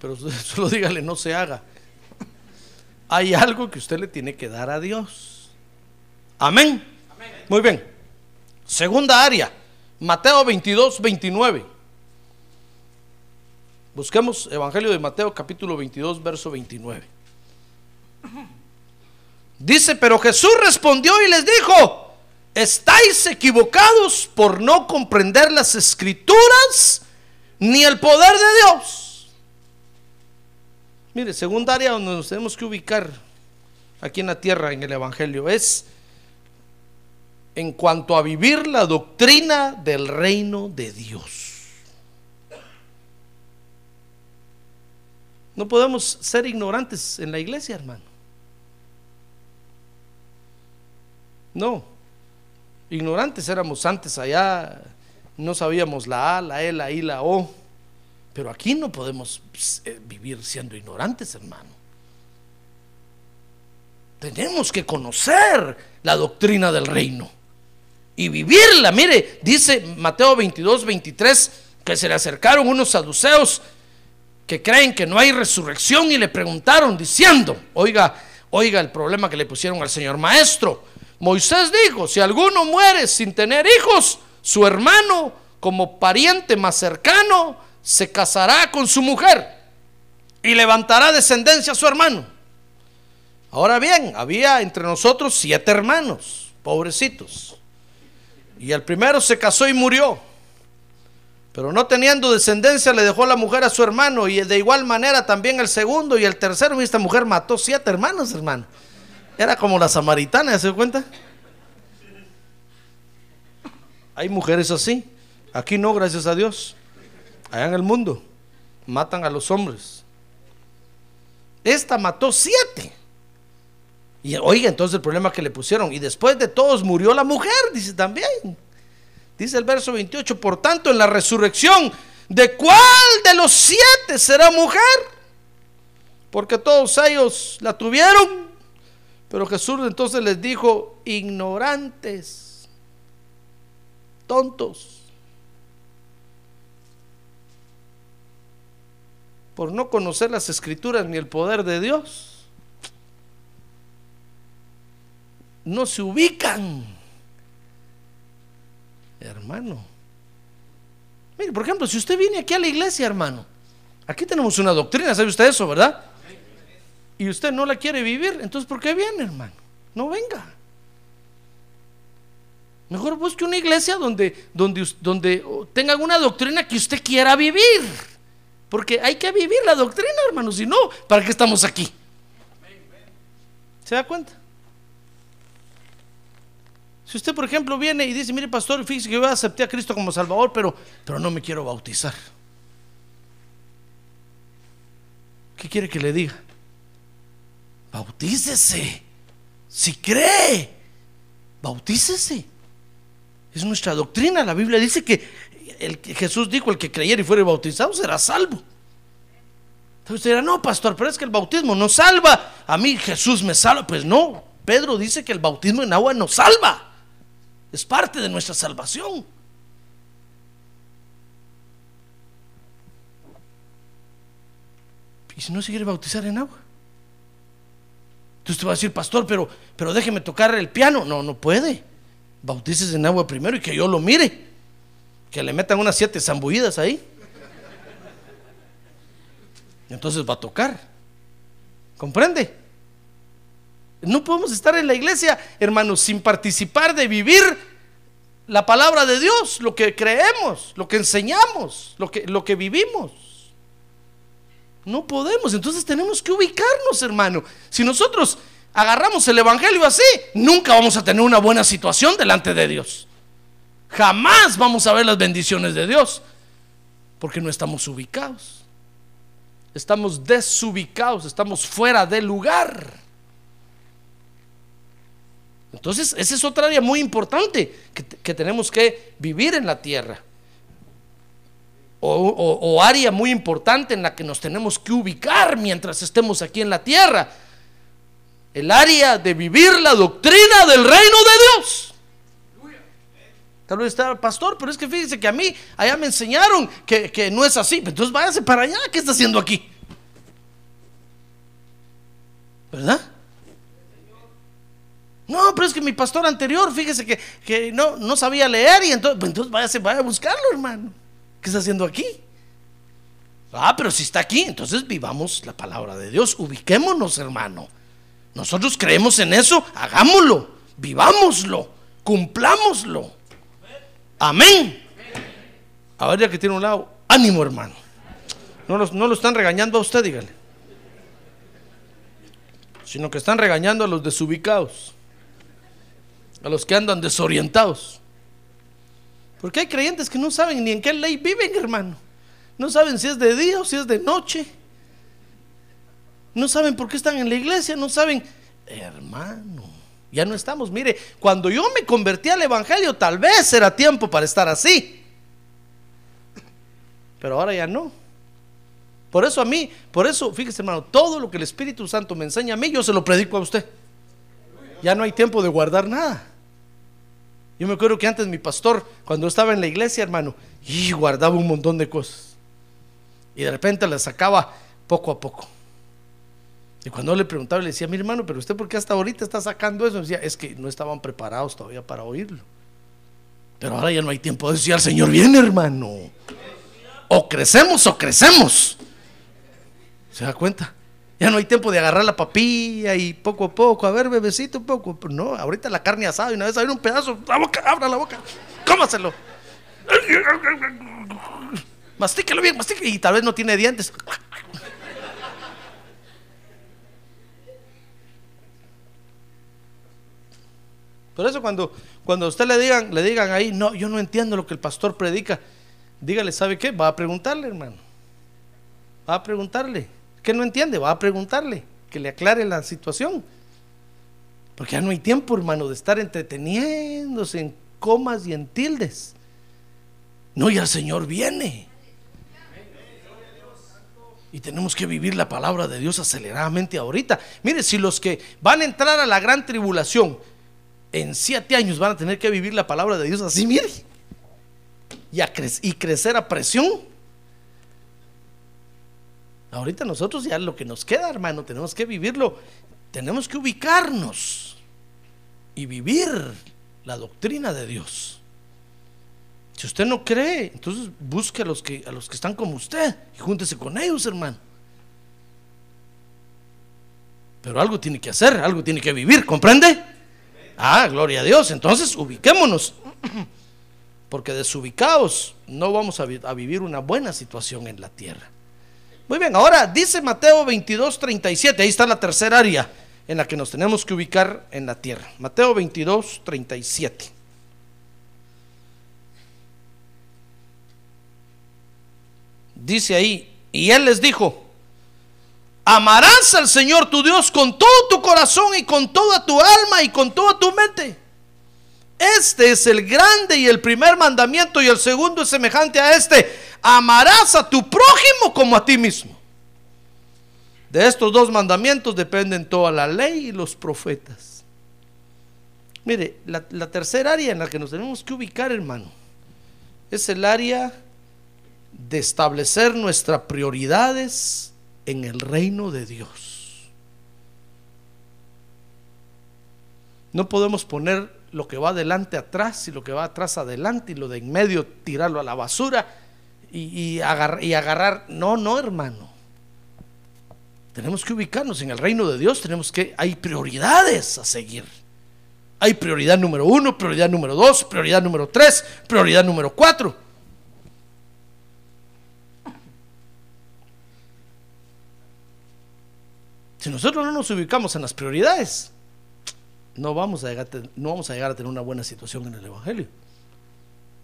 pero (laughs) solo dígale, no se haga. Hay algo que usted le tiene que dar a Dios. Amén. Muy bien. Segunda área, Mateo 22, 29. Busquemos Evangelio de Mateo capítulo 22, verso 29. Dice, pero Jesús respondió y les dijo, estáis equivocados por no comprender las escrituras ni el poder de Dios. Mire, segunda área donde nos tenemos que ubicar aquí en la tierra en el Evangelio es en cuanto a vivir la doctrina del reino de Dios. No podemos ser ignorantes en la iglesia, hermano. No, ignorantes éramos antes allá, no sabíamos la A, la E, la I, la O, pero aquí no podemos eh, vivir siendo ignorantes, hermano. Tenemos que conocer la doctrina del reino y vivirla. Mire, dice Mateo 22, 23, que se le acercaron unos saduceos que creen que no hay resurrección y le preguntaron diciendo, oiga, oiga el problema que le pusieron al Señor Maestro. Moisés dijo, si alguno muere sin tener hijos, su hermano como pariente más cercano se casará con su mujer y levantará descendencia a su hermano. Ahora bien, había entre nosotros siete hermanos, pobrecitos. Y el primero se casó y murió. Pero no teniendo descendencia le dejó la mujer a su hermano y de igual manera también el segundo y el tercero. Y esta mujer mató siete hermanos, hermano. Era como la samaritana, ¿se cuenta? Hay mujeres así. Aquí no, gracias a Dios. Allá en el mundo matan a los hombres. Esta mató siete. Y oiga, entonces el problema que le pusieron. Y después de todos murió la mujer, dice también. Dice el verso 28, por tanto en la resurrección, ¿de cuál de los siete será mujer? Porque todos ellos la tuvieron. Pero Jesús entonces les dijo, ignorantes, tontos, por no conocer las escrituras ni el poder de Dios, no se ubican Hermano. Mire, por ejemplo, si usted viene aquí a la iglesia, hermano, aquí tenemos una doctrina, ¿sabe usted eso, verdad? Y usted no la quiere vivir, entonces ¿por qué viene, hermano? No venga. Mejor busque una iglesia donde, donde, donde tengan una doctrina que usted quiera vivir. Porque hay que vivir la doctrina, hermano. Si no, ¿para qué estamos aquí? ¿Se da cuenta? Si usted, por ejemplo, viene y dice, mire, pastor, fíjese que yo acepté a Cristo como Salvador, pero, pero no me quiero bautizar. ¿Qué quiere que le diga? Bautícese. Si cree, bautícese. Es nuestra doctrina. La Biblia dice que el, Jesús dijo, el que creyera y fuera bautizado será salvo. Entonces usted dirá, no, pastor, pero es que el bautismo no salva. A mí Jesús me salva. Pues no, Pedro dice que el bautismo en agua no salva. Es parte de nuestra salvación. ¿Y si no se quiere bautizar en agua? Entonces te va a decir, pastor, pero, pero déjeme tocar el piano. No, no puede. Bautices en agua primero y que yo lo mire. Que le metan unas siete zambullidas ahí. Entonces va a tocar. ¿Comprende? No podemos estar en la iglesia, hermanos, sin participar de vivir la palabra de Dios, lo que creemos, lo que enseñamos, lo que, lo que vivimos. No podemos, entonces tenemos que ubicarnos, hermano. Si nosotros agarramos el Evangelio así, nunca vamos a tener una buena situación delante de Dios. Jamás vamos a ver las bendiciones de Dios, porque no estamos ubicados. Estamos desubicados, estamos fuera del lugar. Entonces, esa es otra área muy importante que, tenemos que vivir en la tierra. O, área muy importante en la que nos tenemos que ubicar mientras estemos aquí en la tierra. el área de vivir la doctrina del reino de Dios. Tal vez está pastor, pero es que fíjese que a mí allá me enseñaron que, que no es así. Entonces váyase para allá, ¿qué está haciendo aquí? ¿Verdad? No, pero es que mi pastor anterior, fíjese que, que no, no sabía leer y entonces, pues entonces váyase, vaya a buscarlo, hermano. ¿Qué está haciendo aquí? Ah, pero si está aquí, entonces vivamos la palabra de Dios. Ubiquémonos, hermano. Nosotros creemos en eso, hagámoslo, vivámoslo, cumplámoslo. Amén. A ver, ya que tiene un lado, ánimo, hermano. No, no lo están regañando a usted, dígale. Sino que están regañando a los desubicados a los que andan desorientados. Porque hay creyentes que no saben ni en qué ley viven, hermano. No saben si es de día o si es de noche. No saben por qué están en la iglesia, no saben, hermano. Ya no estamos. Mire, cuando yo me convertí al Evangelio, tal vez era tiempo para estar así. Pero ahora ya no. Por eso a mí, por eso, fíjese hermano, todo lo que el Espíritu Santo me enseña a mí, yo se lo predico a usted. Ya no hay tiempo de guardar nada. Yo me acuerdo que antes mi pastor, cuando estaba en la iglesia, hermano, y guardaba un montón de cosas. Y de repente las sacaba poco a poco. Y cuando le preguntaba, le decía, mi hermano, pero usted por qué hasta ahorita está sacando eso? decía, es que no estaban preparados todavía para oírlo. Pero ahora ya no hay tiempo de decir, al Señor viene, hermano. O crecemos o crecemos. ¿Se da cuenta? Ya no hay tiempo de agarrar la papilla y poco a poco, a ver, bebecito, poco. No, ahorita la carne asada y una vez a ver un pedazo, la boca, abra la boca, cómaselo. Mastíquelo bien, mastique. Y tal vez no tiene dientes. Por eso cuando, cuando usted le digan, le digan ahí, no, yo no entiendo lo que el pastor predica, dígale, ¿sabe qué? Va a preguntarle, hermano. Va a preguntarle que no entiende, va a preguntarle, que le aclare la situación. Porque ya no hay tiempo, hermano, de estar entreteniéndose en comas y en tildes. No, ya el Señor viene. Y tenemos que vivir la palabra de Dios aceleradamente ahorita. Mire, si los que van a entrar a la gran tribulación en siete años van a tener que vivir la palabra de Dios así, mire, y, y crecer a presión, Ahorita nosotros ya lo que nos queda, hermano, tenemos que vivirlo. Tenemos que ubicarnos y vivir la doctrina de Dios. Si usted no cree, entonces busque a los que, a los que están como usted y júntese con ellos, hermano. Pero algo tiene que hacer, algo tiene que vivir, ¿comprende? Ah, gloria a Dios. Entonces ubiquémonos. Porque desubicados no vamos a, a vivir una buena situación en la tierra. Muy bien, ahora dice Mateo 22, 37, ahí está la tercera área en la que nos tenemos que ubicar en la tierra. Mateo 22, 37. Dice ahí, y él les dijo, amarás al Señor tu Dios con todo tu corazón y con toda tu alma y con toda tu mente. Este es el grande y el primer mandamiento y el segundo es semejante a este amarás a tu prójimo como a ti mismo. De estos dos mandamientos dependen toda la ley y los profetas. Mire, la, tercera área en la que nos tenemos que ubicar, hermano, es el área de establecer nuestras prioridades en el reino de Dios. No podemos poner lo que va adelante atrás y lo que va atrás adelante y lo de en medio tirarlo a la basura y, agarrar. No, no, hermano. Tenemos que ubicarnos en el reino de Dios. Tenemos que. Hay prioridades a seguir. Hay prioridad número uno, prioridad número dos, prioridad número tres, prioridad número cuatro. Si nosotros no nos ubicamos en las prioridades, no vamos a llegar, no vamos a, llegar a tener una buena situación en el Evangelio.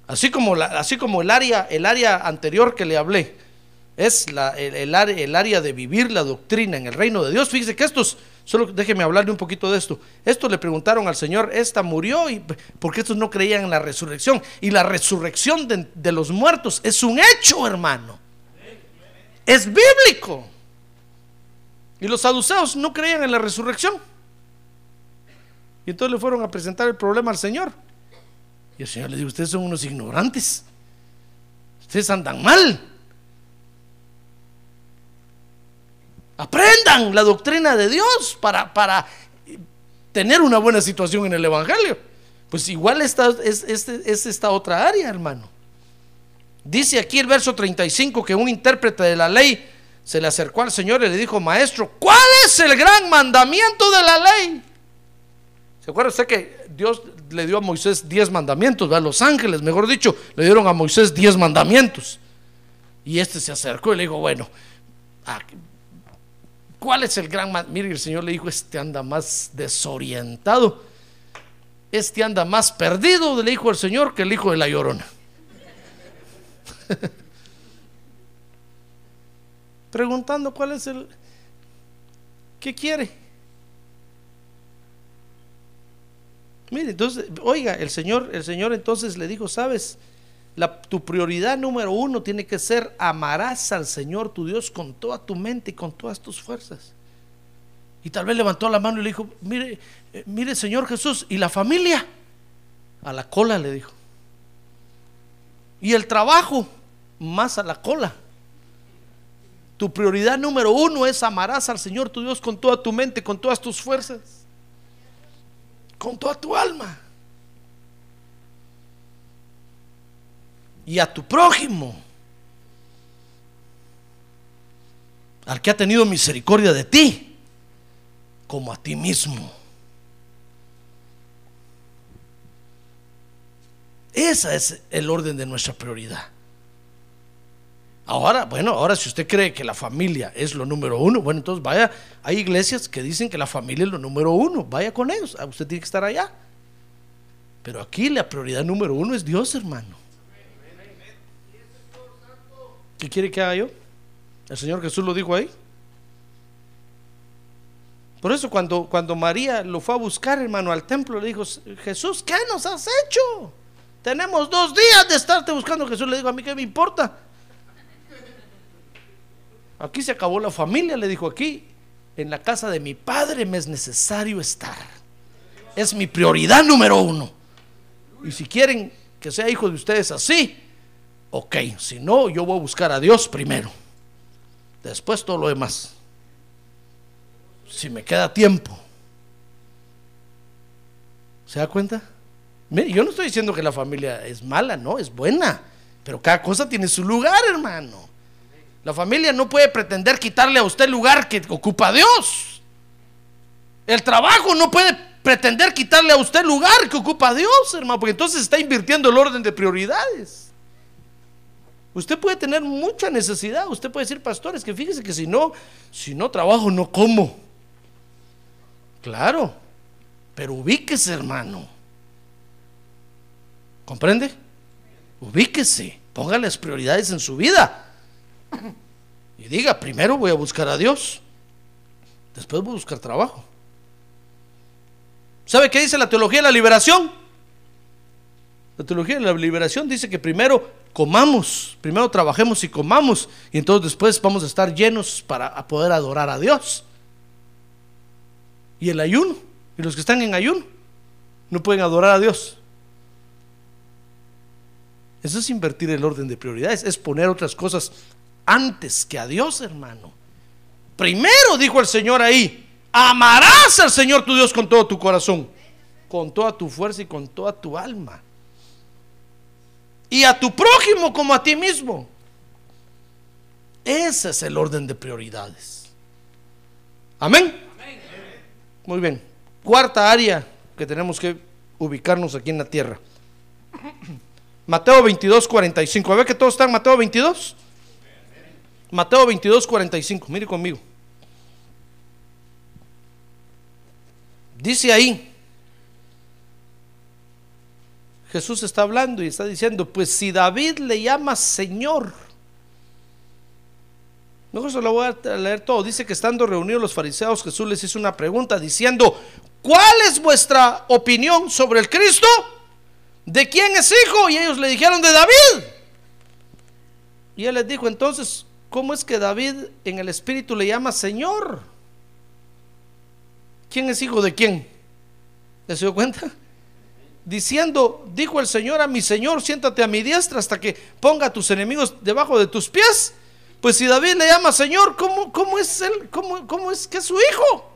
Así como, así como el, área, el área anterior que le hablé es la, el, área de vivir la doctrina en el reino de Dios. Fíjese que estos, solo déjeme hablarle un poquito de esto. Estos le preguntaron al Señor, esta murió y porque estos no creían en la resurrección. Y la resurrección de, de los muertos es un hecho, hermano. Es bíblico. Y los saduceos no creían en la resurrección. Y entonces le fueron a presentar el problema al Señor. Y el Señor le dijo, ustedes son unos ignorantes. Ustedes andan mal. Aprendan la doctrina de Dios para, para tener una buena situación en el Evangelio. Pues igual esta, es, es esta otra área, hermano. Dice aquí el verso 35 que un intérprete de la ley se le acercó al Señor y le dijo, maestro, ¿cuál es el gran mandamiento de la ley? ¿Se acuerda usted que Dios le dio a Moisés diez mandamientos? A los ángeles, mejor dicho, le dieron a Moisés diez mandamientos. Y este se acercó y le dijo, bueno, ¿cuál es el gran? Mire, el Señor le dijo, este anda más desorientado. Este anda más perdido, le dijo el Señor, que el hijo de la llorona. (laughs) Preguntando cuál es el... ¿Qué quiere? Mire, entonces, oiga, el Señor, el Señor entonces le dijo, sabes, la, tu prioridad número uno tiene que ser amarás al Señor tu Dios con toda tu mente y con todas tus fuerzas. Y tal vez levantó la mano y le dijo, mire, eh, mire Señor Jesús, ¿y la familia? A la cola le dijo. ¿Y el trabajo? Más a la cola. Tu prioridad número uno es amarás al Señor tu Dios con toda tu mente, con todas tus fuerzas con toda tu alma. Y a tu prójimo, al que ha tenido misericordia de ti, como a ti mismo. Ese es el orden de nuestra prioridad. Ahora, bueno, ahora si usted cree que la familia es lo número uno, bueno, entonces vaya, hay iglesias que dicen que la familia es lo número uno, vaya con ellos, ah, usted tiene que estar allá. Pero aquí la prioridad número uno es Dios, hermano. ¿Qué quiere que haga yo? El Señor Jesús lo dijo ahí. Por eso cuando, cuando María lo fue a buscar, hermano, al templo, le dijo, Jesús, ¿qué nos has hecho? Tenemos dos días de estarte buscando. Jesús le dijo, a mí qué me importa. Aquí se acabó la familia, le dijo aquí. En la casa de mi padre me es necesario estar. Es mi prioridad número uno. Y si quieren que sea hijo de ustedes así, ok. Si no, yo voy a buscar a Dios primero. Después todo lo demás. Si me queda tiempo. ¿Se da cuenta? Mire, yo no estoy diciendo que la familia es mala, no, es buena. Pero cada cosa tiene su lugar, hermano. La familia no puede pretender quitarle a usted el lugar que ocupa Dios. El trabajo no puede pretender quitarle a usted el lugar que ocupa Dios, hermano, porque entonces está invirtiendo el orden de prioridades. Usted puede tener mucha necesidad, usted puede decir, pastores, que fíjese que si no, si no trabajo, no como. Claro, pero ubíquese, hermano. ¿Comprende? Ubíquese, ponga las prioridades en su vida. Y diga, primero voy a buscar a Dios, después voy a buscar trabajo. ¿Sabe qué dice la teología de la liberación? La teología de la liberación dice que primero comamos, primero trabajemos y comamos, y entonces después vamos a estar llenos para poder adorar a Dios. Y el ayuno, y los que están en ayuno, no pueden adorar a Dios. Eso es invertir el orden de prioridades, es poner otras cosas antes que a Dios, hermano. Primero dijo el Señor ahí, amarás al Señor tu Dios con todo tu corazón, con toda tu fuerza y con toda tu alma. Y a tu prójimo como a ti mismo. Ese es el orden de prioridades. Amén. Muy bien. Cuarta área que tenemos que ubicarnos aquí en la tierra. Mateo 22, 45. A ver que todos están Mateo 22. Mateo 22, 45. Mire conmigo. Dice ahí, Jesús está hablando y está diciendo, pues si David le llama Señor, no se lo voy a leer todo, dice que estando reunidos los fariseos, Jesús les hizo una pregunta diciendo, ¿cuál es vuestra opinión sobre el Cristo? ¿De quién es hijo? Y ellos le dijeron, de David. Y él les dijo, entonces, ¿Cómo es que David en el Espíritu le llama Señor? ¿Quién es hijo de quién? ¿Ya se dio cuenta? Diciendo, dijo el Señor a mi Señor, siéntate a mi diestra hasta que ponga a tus enemigos debajo de tus pies. Pues si David le llama Señor, ¿cómo, cómo es él? ¿Cómo, ¿Cómo es que es su hijo?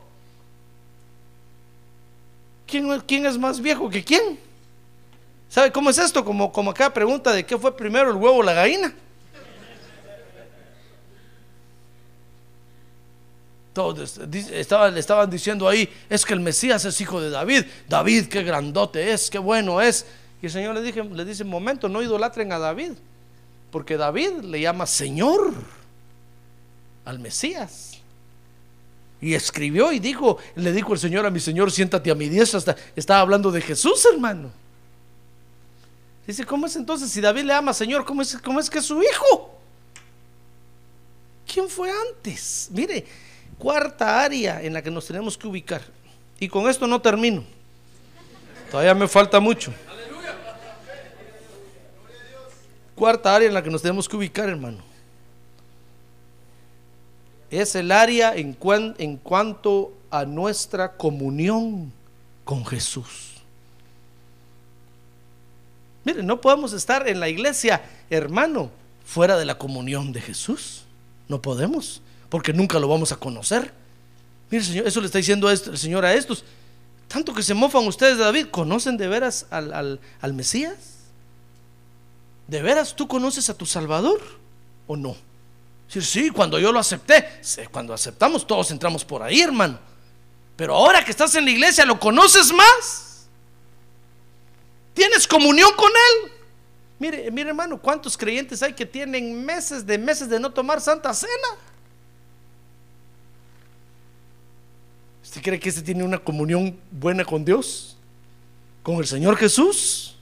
¿Quién, quién es más viejo que quién? ¿Sabe cómo es esto? Como, como acá pregunta de qué fue primero el huevo o la gallina. Todos le estaban diciendo ahí, es que el Mesías es hijo de David. David, qué grandote es, qué bueno es. Y el Señor le, dije, le dice, momento, no idolatren a David. Porque David le llama Señor al Mesías. Y escribió y dijo, le dijo el Señor a mi Señor, siéntate a mi diestra. Hasta, estaba hablando de Jesús, hermano. Dice, ¿cómo es entonces si David le ama Señor? ¿Cómo es, cómo es que es su hijo? ¿Quién fue antes? Mire, cuarta área en la que nos tenemos que ubicar. Y con esto no termino. Todavía me falta mucho. Cuarta área en la que nos tenemos que ubicar, hermano. Es el área en, en cuanto a nuestra comunión con Jesús. Mire, no podemos estar en la iglesia, hermano, fuera de la comunión de Jesús. No podemos porque nunca lo vamos a conocer. Mire, Señor, eso le está diciendo el Señor a estos. Tanto que se mofan ustedes de David, ¿conocen de veras al, Mesías? ¿De veras tú conoces a tu Salvador o no? Sí, sí, cuando yo lo acepté, cuando aceptamos todos entramos por ahí, hermano. Pero ahora que estás en la iglesia, ¿lo conoces más? ¿Tienes comunión con Él? Mire, mire hermano, ¿cuántos creyentes hay que tienen meses de meses de no tomar santa cena? ¿Usted cree que ese tiene una comunión buena con Dios? ¿Con el Señor Jesús?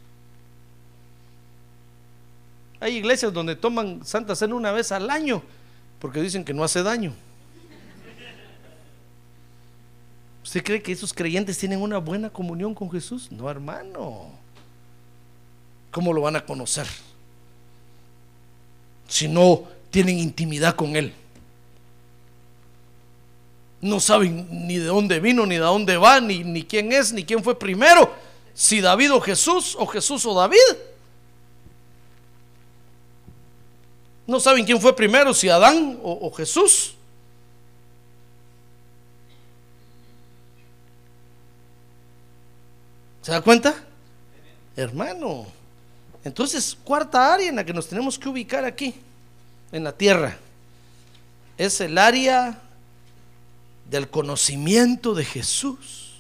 Hay iglesias donde toman Santa Cena una vez al año porque dicen que no hace daño. ¿Usted cree que esos creyentes tienen una buena comunión con Jesús? No, hermano. ¿Cómo lo van a conocer? Si no tienen intimidad con Él no saben ni de dónde vino, ni de dónde va, ni, ni quién es, ni quién fue primero, si David o Jesús, o Jesús o David. No saben quién fue primero, si Adán o, o Jesús. ¿Se da cuenta? Hermano. Entonces, cuarta área en la que nos tenemos que ubicar aquí, en la tierra, es el área del conocimiento de Jesús.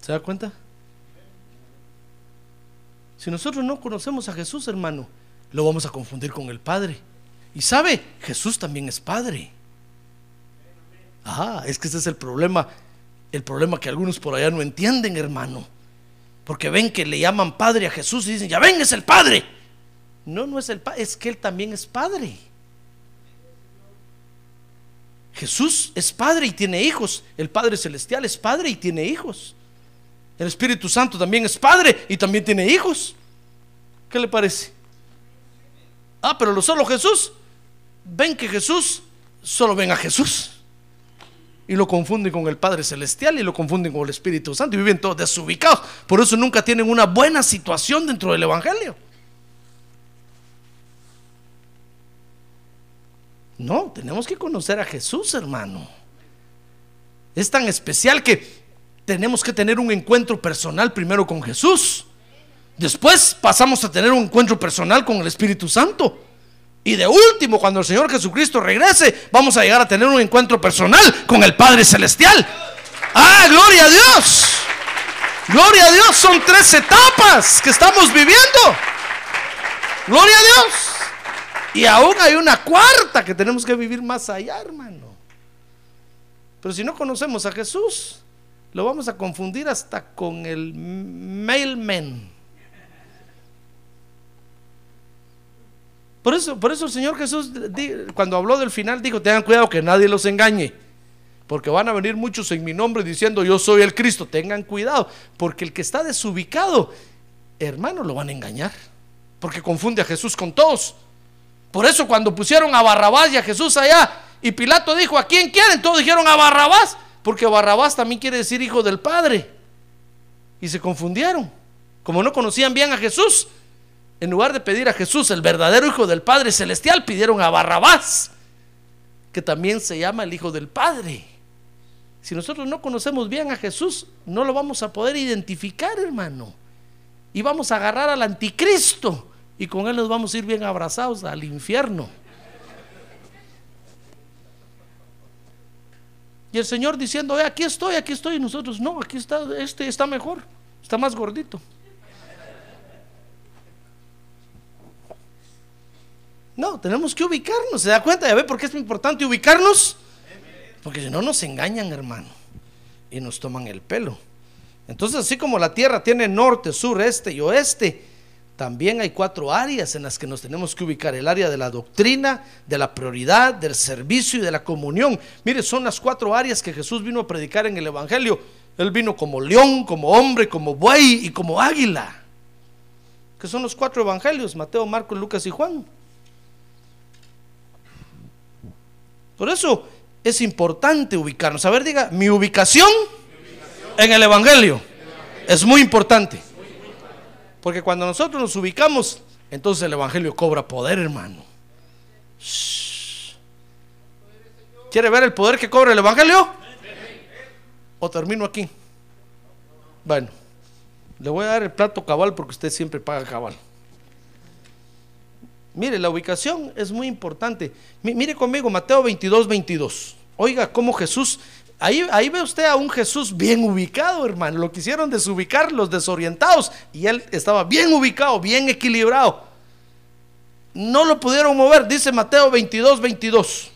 ¿Se da cuenta? Si nosotros no conocemos a Jesús, hermano, lo vamos a confundir con el Padre. Y sabe, Jesús también es Padre. Ah, es que ese es el problema, el problema que algunos por allá no entienden, hermano. Porque ven que le llaman Padre a Jesús y dicen, ya ven, es el Padre. No, no es el Padre, es que Él también es Padre. Jesús es Padre y tiene hijos. El Padre Celestial es Padre y tiene hijos. El Espíritu Santo también es Padre y también tiene hijos. ¿Qué le parece? Ah, pero lo solo Jesús. Ven que Jesús, solo ven a Jesús. Y lo confunden con el Padre Celestial y lo confunden con el Espíritu Santo y viven todos desubicados. Por eso nunca tienen una buena situación dentro del Evangelio. No, tenemos que conocer a Jesús, hermano. Es tan especial que tenemos que tener un encuentro personal primero con Jesús. Después pasamos a tener un encuentro personal con el Espíritu Santo. Y de último, cuando el Señor Jesucristo regrese, vamos a llegar a tener un encuentro personal con el Padre Celestial. Ah, gloria a Dios. Gloria a Dios. Son tres etapas que estamos viviendo. Gloria a Dios. Y aún hay una cuarta que tenemos que vivir más allá, hermano. Pero si no conocemos a Jesús, lo vamos a confundir hasta con el mailman. Por eso, por eso el Señor Jesús, cuando habló del final, dijo: Tengan cuidado que nadie los engañe. Porque van a venir muchos en mi nombre diciendo: Yo soy el Cristo. Tengan cuidado. Porque el que está desubicado, hermano, lo van a engañar. Porque confunde a Jesús con todos. Por eso cuando pusieron a Barrabás y a Jesús allá Y Pilato dijo, ¿a quién quieren? Todos dijeron a Barrabás, porque Barrabás también quiere decir hijo del Padre. Y se confundieron. Como no conocían bien a Jesús, en lugar de pedir a Jesús, el verdadero hijo del Padre celestial, pidieron a Barrabás, que también se llama el hijo del Padre. Si nosotros no conocemos bien a Jesús, no lo vamos a poder identificar, hermano. Y vamos a agarrar al anticristo y con él nos vamos a ir bien abrazados al infierno. Y el Señor diciendo, "Eh, aquí estoy, aquí estoy, y nosotros, no, aquí está, este está mejor, está más gordito. No, tenemos que ubicarnos, ¿se da cuenta? ¿Ya ve por qué es importante ubicarnos? Porque si no nos engañan, hermano, y nos toman el pelo. Entonces, así como la tierra tiene norte, sur, este y oeste, también hay cuatro áreas en las que nos tenemos que ubicar. El área de la doctrina, de la prioridad, del servicio y de la comunión. Mire, son las cuatro áreas que Jesús vino a predicar en el Evangelio. Él vino como león, como hombre, como buey y como águila. Que son los cuatro evangelios, Mateo, Marcos, Lucas y Juan. Por eso es importante ubicarnos. A ver, diga, mi ubicación en el Evangelio es muy importante. Porque cuando nosotros nos ubicamos, entonces el Evangelio cobra poder, hermano. ¿Quiere ver el poder que cobra el Evangelio? ¿O termino aquí? Bueno, le voy a dar el plato cabal porque usted siempre paga cabal. Mire, la ubicación es muy importante. Mi- Mire conmigo, Mateo 22, 22. Oiga, cómo Jesús, ahí, ahí ve usted a un Jesús bien ubicado, hermano. Lo quisieron desubicar los desorientados y él estaba bien ubicado, bien equilibrado. No lo pudieron mover, dice Mateo 22, 22.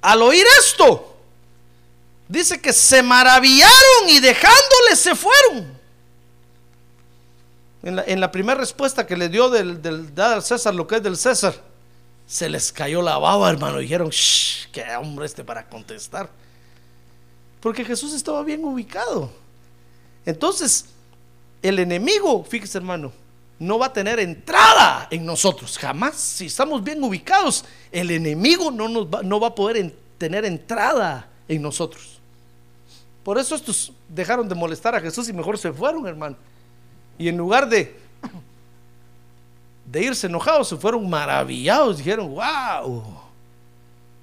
Al oír esto, dice que se maravillaron y dejándole se fueron. En la, primera respuesta que le dio del, del al César lo que es del César, se les cayó la baba, hermano. Dijeron, shh, qué hombre este para contestar. Porque Jesús estaba bien ubicado. Entonces, el enemigo, fíjese hermano, no va a tener entrada en nosotros. Jamás. Si estamos bien ubicados, el enemigo no, nos va, no va a poder en- tener entrada en nosotros. Por eso estos dejaron de molestar a Jesús y mejor se fueron, hermano. Y en lugar de, de irse enojados, se fueron maravillados. Dijeron, wow,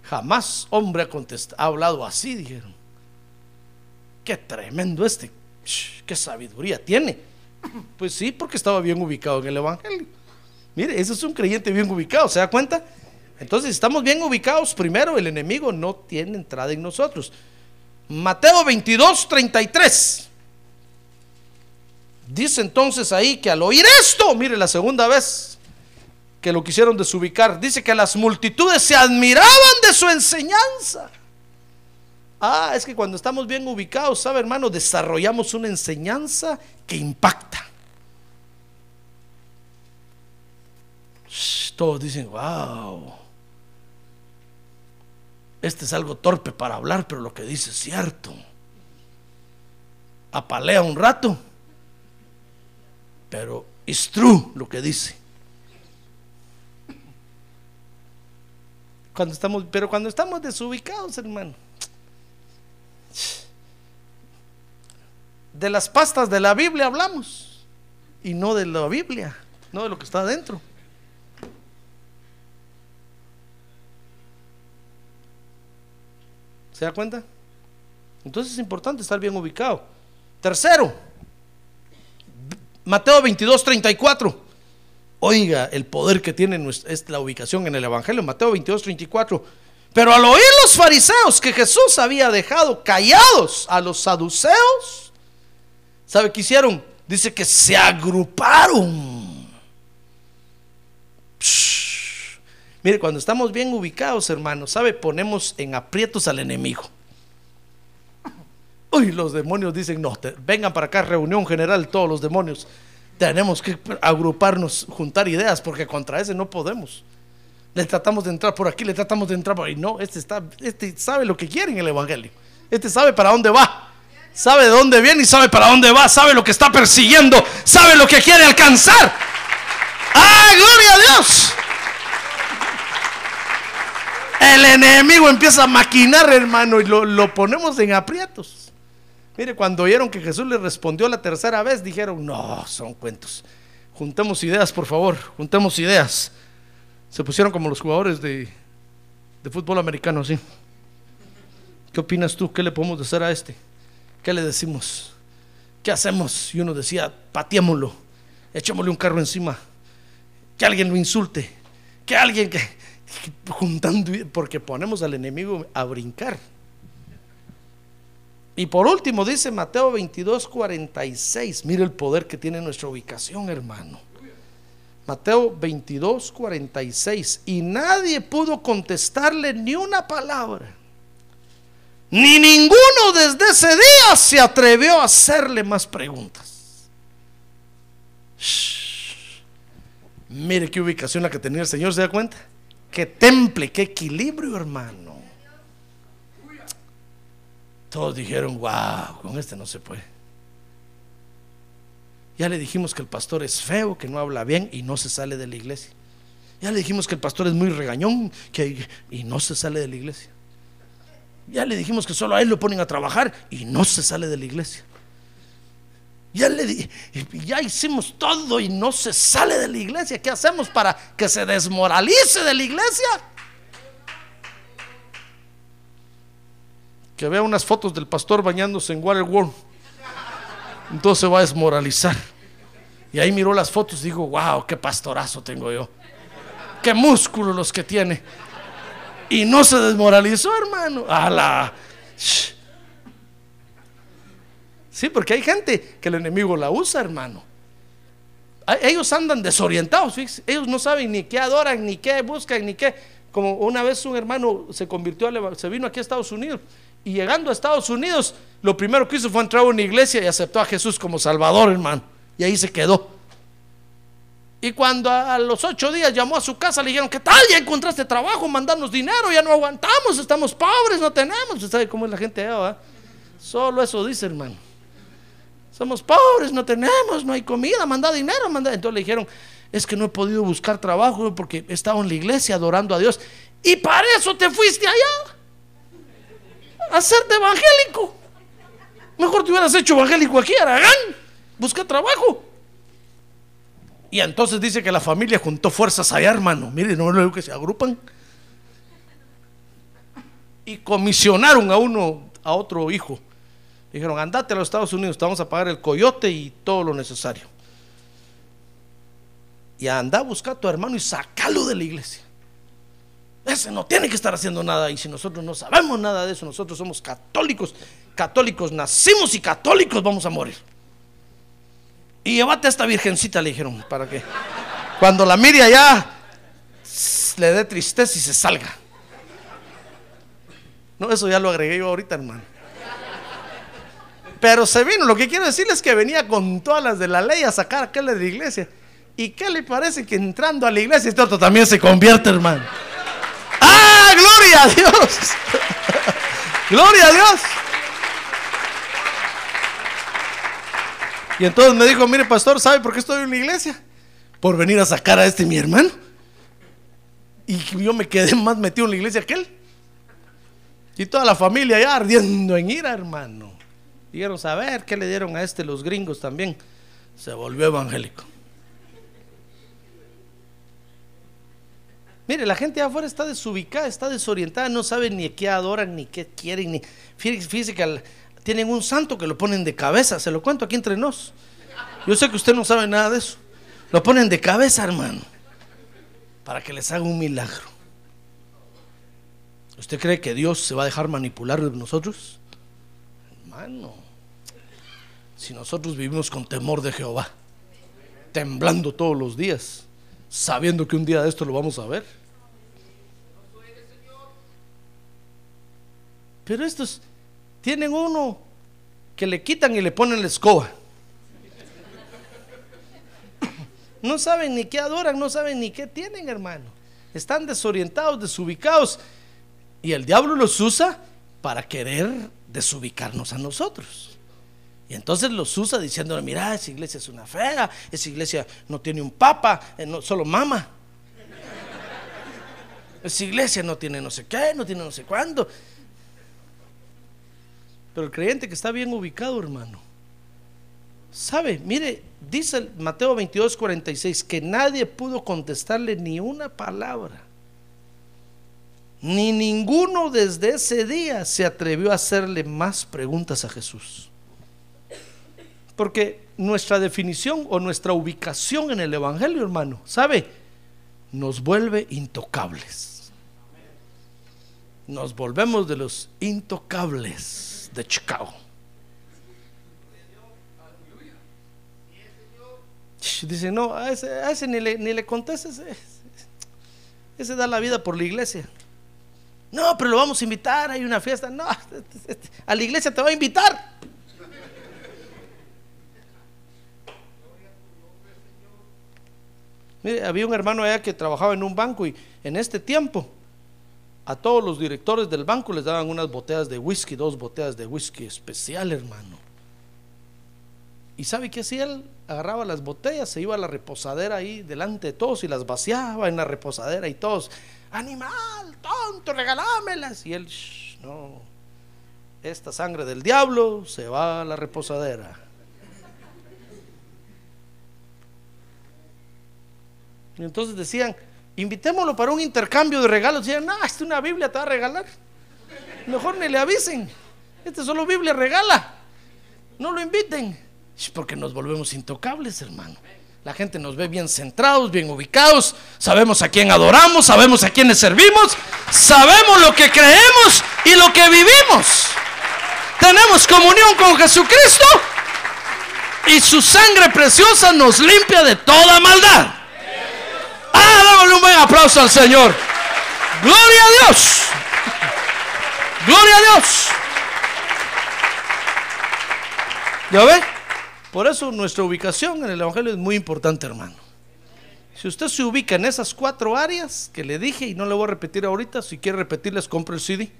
jamás hombre ha, contest- ha hablado así, dijeron. Qué tremendo este, qué sabiduría tiene. Pues sí, porque estaba bien ubicado en el Evangelio. Mire, ese es un creyente bien ubicado, ¿se da cuenta? Entonces, estamos bien ubicados, primero el enemigo no tiene entrada en nosotros. Mateo 22, 33. Dice entonces ahí que al oír esto, mire la segunda vez que lo quisieron desubicar, dice que las multitudes se admiraban de su enseñanza. Ah, es que cuando estamos bien ubicados, ¿sabe hermano? Desarrollamos una enseñanza que impacta. Todos dicen, wow. Este es algo torpe para hablar, pero lo que dice es cierto. Apalea un rato, pero es true lo que dice. Cuando estamos, pero cuando estamos desubicados, hermano. De las pastas de la Biblia hablamos y no de la Biblia, no de lo que está adentro. ¿Se da cuenta? Entonces es importante estar bien ubicado. Tercero, Mateo 22, 34. Oiga el poder que tiene es la ubicación en el Evangelio, Mateo 22, 34. Pero al oír los fariseos que Jesús había dejado callados a los saduceos, ¿sabe qué hicieron? Dice que se agruparon. Mire, cuando estamos bien ubicados, hermanos, ¿sabe? Ponemos en aprietos al enemigo. Uy, los demonios dicen, no, vengan para acá, reunión general, todos los demonios. Tenemos que agruparnos, juntar ideas, porque contra ese no podemos. Le tratamos de entrar por aquí, le tratamos de entrar por ahí. No, este, está, este sabe lo que quiere en el Evangelio. Este sabe para dónde va. Sabe de dónde viene y sabe para dónde va. Sabe lo que está persiguiendo. Sabe lo que quiere alcanzar. ¡Ah, gloria a Dios! El enemigo empieza a maquinar, hermano, y lo, lo ponemos en aprietos. Mire, cuando oyeron que Jesús le respondió la tercera vez, dijeron, no, son cuentos. Juntemos ideas, por favor, juntemos ideas. Se pusieron como los jugadores de, de fútbol americano, así. ¿Qué opinas tú? ¿Qué le podemos decir a este? ¿Qué le decimos? ¿Qué hacemos? Y uno decía, pateémoslo, echémosle un carro encima, que alguien lo insulte, que alguien que- juntando, porque ponemos al enemigo a brincar. Y por último dice Mateo 22, 46, mire el poder que tiene nuestra ubicación, hermano. Mateo 22, 46, y nadie pudo contestarle ni una palabra. Ni ninguno desde ese día se atrevió a hacerle más preguntas. Shh. Mire qué ubicación la que tenía el Señor, ¿se da cuenta? Qué temple, qué equilibrio, hermano. Todos dijeron, wow, con este no se puede. Ya le dijimos que el pastor es feo, que no habla bien y no se sale de la iglesia. Ya le dijimos que el pastor es muy regañón que, y no se sale de la iglesia. Ya le dijimos que solo a él lo ponen a trabajar y no se sale de la iglesia. Ya le ya hicimos todo y no se sale de la iglesia. ¿Qué hacemos para que se desmoralice de la iglesia? Que vea unas fotos del pastor bañándose en Waterworld. Entonces se va a desmoralizar. Y ahí miró las fotos y digo, wow, qué pastorazo tengo yo. Qué músculos los que tiene. Y no se desmoralizó, hermano. ¡Hala! Sí, porque hay gente que el enemigo la usa, hermano. Ellos andan desorientados, ellos no saben ni qué adoran, ni qué buscan, ni qué. Como una vez un hermano se convirtió, se vino aquí a Estados Unidos y llegando a Estados Unidos, lo primero que hizo fue entrar a una iglesia y aceptó a Jesús como Salvador, hermano. Y ahí se quedó. Y cuando a, los ocho días llamó a su casa, le dijeron, ¿qué tal? Ya encontraste trabajo, mandanos dinero, ya no aguantamos, estamos pobres, no tenemos. ¿Usted sabe cómo es la gente allá, va? Solo eso dice, hermano. Somos pobres, no tenemos, no hay comida, manda dinero, manda. Entonces le dijeron, es que no he podido buscar trabajo porque he estado en la iglesia adorando a Dios. Y para eso te fuiste allá. Hacerte evangélico. Mejor te hubieras hecho evangélico aquí, Aragán. Busca trabajo. Y entonces dice que la familia juntó fuerzas allá, hermano. Mire, no lo que se agrupan. Y comisionaron a uno, a otro hijo. Dijeron, andate a los Estados Unidos, te vamos a pagar el coyote y todo lo necesario. Y anda a buscar a tu hermano y sacalo de la iglesia. Ese no tiene que estar haciendo nada. Y si nosotros no sabemos nada de eso, nosotros somos católicos. Católicos nacimos y católicos vamos a morir. Y llévate a esta virgencita, le dijeron, para que cuando la mire allá le dé tristeza y se salga. No, eso ya lo agregué yo ahorita, hermano. Pero se vino, lo que quiero decirles es que venía con todas las de la ley a sacar a aquel de la iglesia. ¿Y qué le parece que entrando a la iglesia este otro también se convierte, hermano? ¡Ah, gloria a Dios! ¡Gloria a Dios! Y entonces me dijo, mire pastor, ¿sabe por qué estoy en la iglesia? Por venir a sacar a este mi hermano. Y yo me quedé más metido en la iglesia que él. Y toda la familia ya ardiendo en ira, hermano. Dijeron, a ver, ¿qué le dieron a este los gringos también? Se volvió evangélico. Mire, la gente afuera está desubicada, está desorientada, no sabe ni qué adoran, ni qué quieren, ni... Fíjese, tienen un santo que lo ponen de cabeza, se lo cuento aquí entre nos. Yo sé que usted no sabe nada de eso. Lo ponen de cabeza, hermano, para que les haga un milagro. ¿Usted cree que Dios se va a dejar manipular de nosotros? Hermano, si nosotros vivimos con temor de Jehová, temblando todos los días, sabiendo que un día de esto lo vamos a ver. Pero estos tienen uno que le quitan y le ponen la escoba. No saben ni qué adoran, no saben ni qué tienen, hermano. Están desorientados, desubicados. Y el diablo los usa para querer desubicarnos a nosotros. Y entonces los usa diciéndole, mira, esa iglesia es una fea, esa iglesia no tiene un papa, eh, no, solo mama. Esa iglesia no tiene no sé qué, no tiene no sé cuándo. Pero el creyente que está bien ubicado, hermano, sabe, mire, dice Mateo 22, 46, que nadie pudo contestarle ni una palabra. Ni ninguno desde ese día se atrevió a hacerle más preguntas a Jesús. Porque nuestra definición o nuestra ubicación en el Evangelio, hermano, ¿sabe? Nos vuelve intocables. Nos volvemos de los intocables de Chicago. Dice, no, a ese, ni, le, ni le contestes. Ese, ese da la vida por la iglesia. No, pero lo vamos a invitar, hay una fiesta. No, (laughs) a la iglesia te va a invitar. Mire, había un hermano allá que trabajaba en un banco y en este tiempo a todos los directores del banco les daban unas botellas de whisky, dos botellas de whisky especial, hermano. ¿Y sabe qué hacía él? Agarraba las botellas, se iba a la reposadera ahí delante de todos y las vaciaba en la reposadera y todos, animal, tonto, regalámelas. Y él, no, esta sangre del diablo se va a la reposadera. Y entonces decían, invitémoslo para un intercambio de regalos. Decían, no, esta una Biblia te va a regalar. Mejor ni le avisen. Este solo Biblia regala. No lo inviten. Porque nos volvemos intocables, hermano. La gente nos ve bien centrados, bien ubicados. Sabemos a quién adoramos, sabemos a quién servimos, sabemos lo que creemos y lo que vivimos. Tenemos comunión con Jesucristo y su sangre preciosa nos limpia de toda maldad. Ah, dámosle un buen aplauso al Señor. Gloria a Dios. Gloria a Dios. ¿Ya ve? Por eso nuestra ubicación en el Evangelio es muy importante, hermano. Si usted se ubica en esas cuatro áreas que le dije y no le voy a repetir ahorita, si quiere repetirles, compre el CD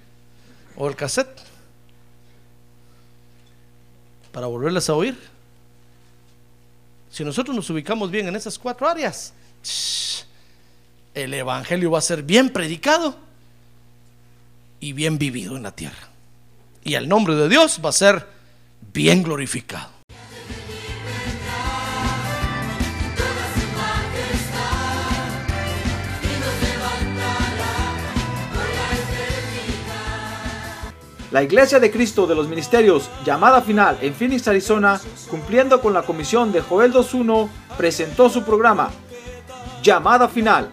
o el cassette para volverles a oír. Si nosotros nos ubicamos bien en esas cuatro áreas, el Evangelio va a ser bien predicado y bien vivido en la tierra. Y el nombre de Dios va a ser bien glorificado. La Iglesia de Cristo de los Ministerios, llamada final en Phoenix, Arizona, cumpliendo con la comisión de Joel 2.1, presentó su programa, Llamada Final.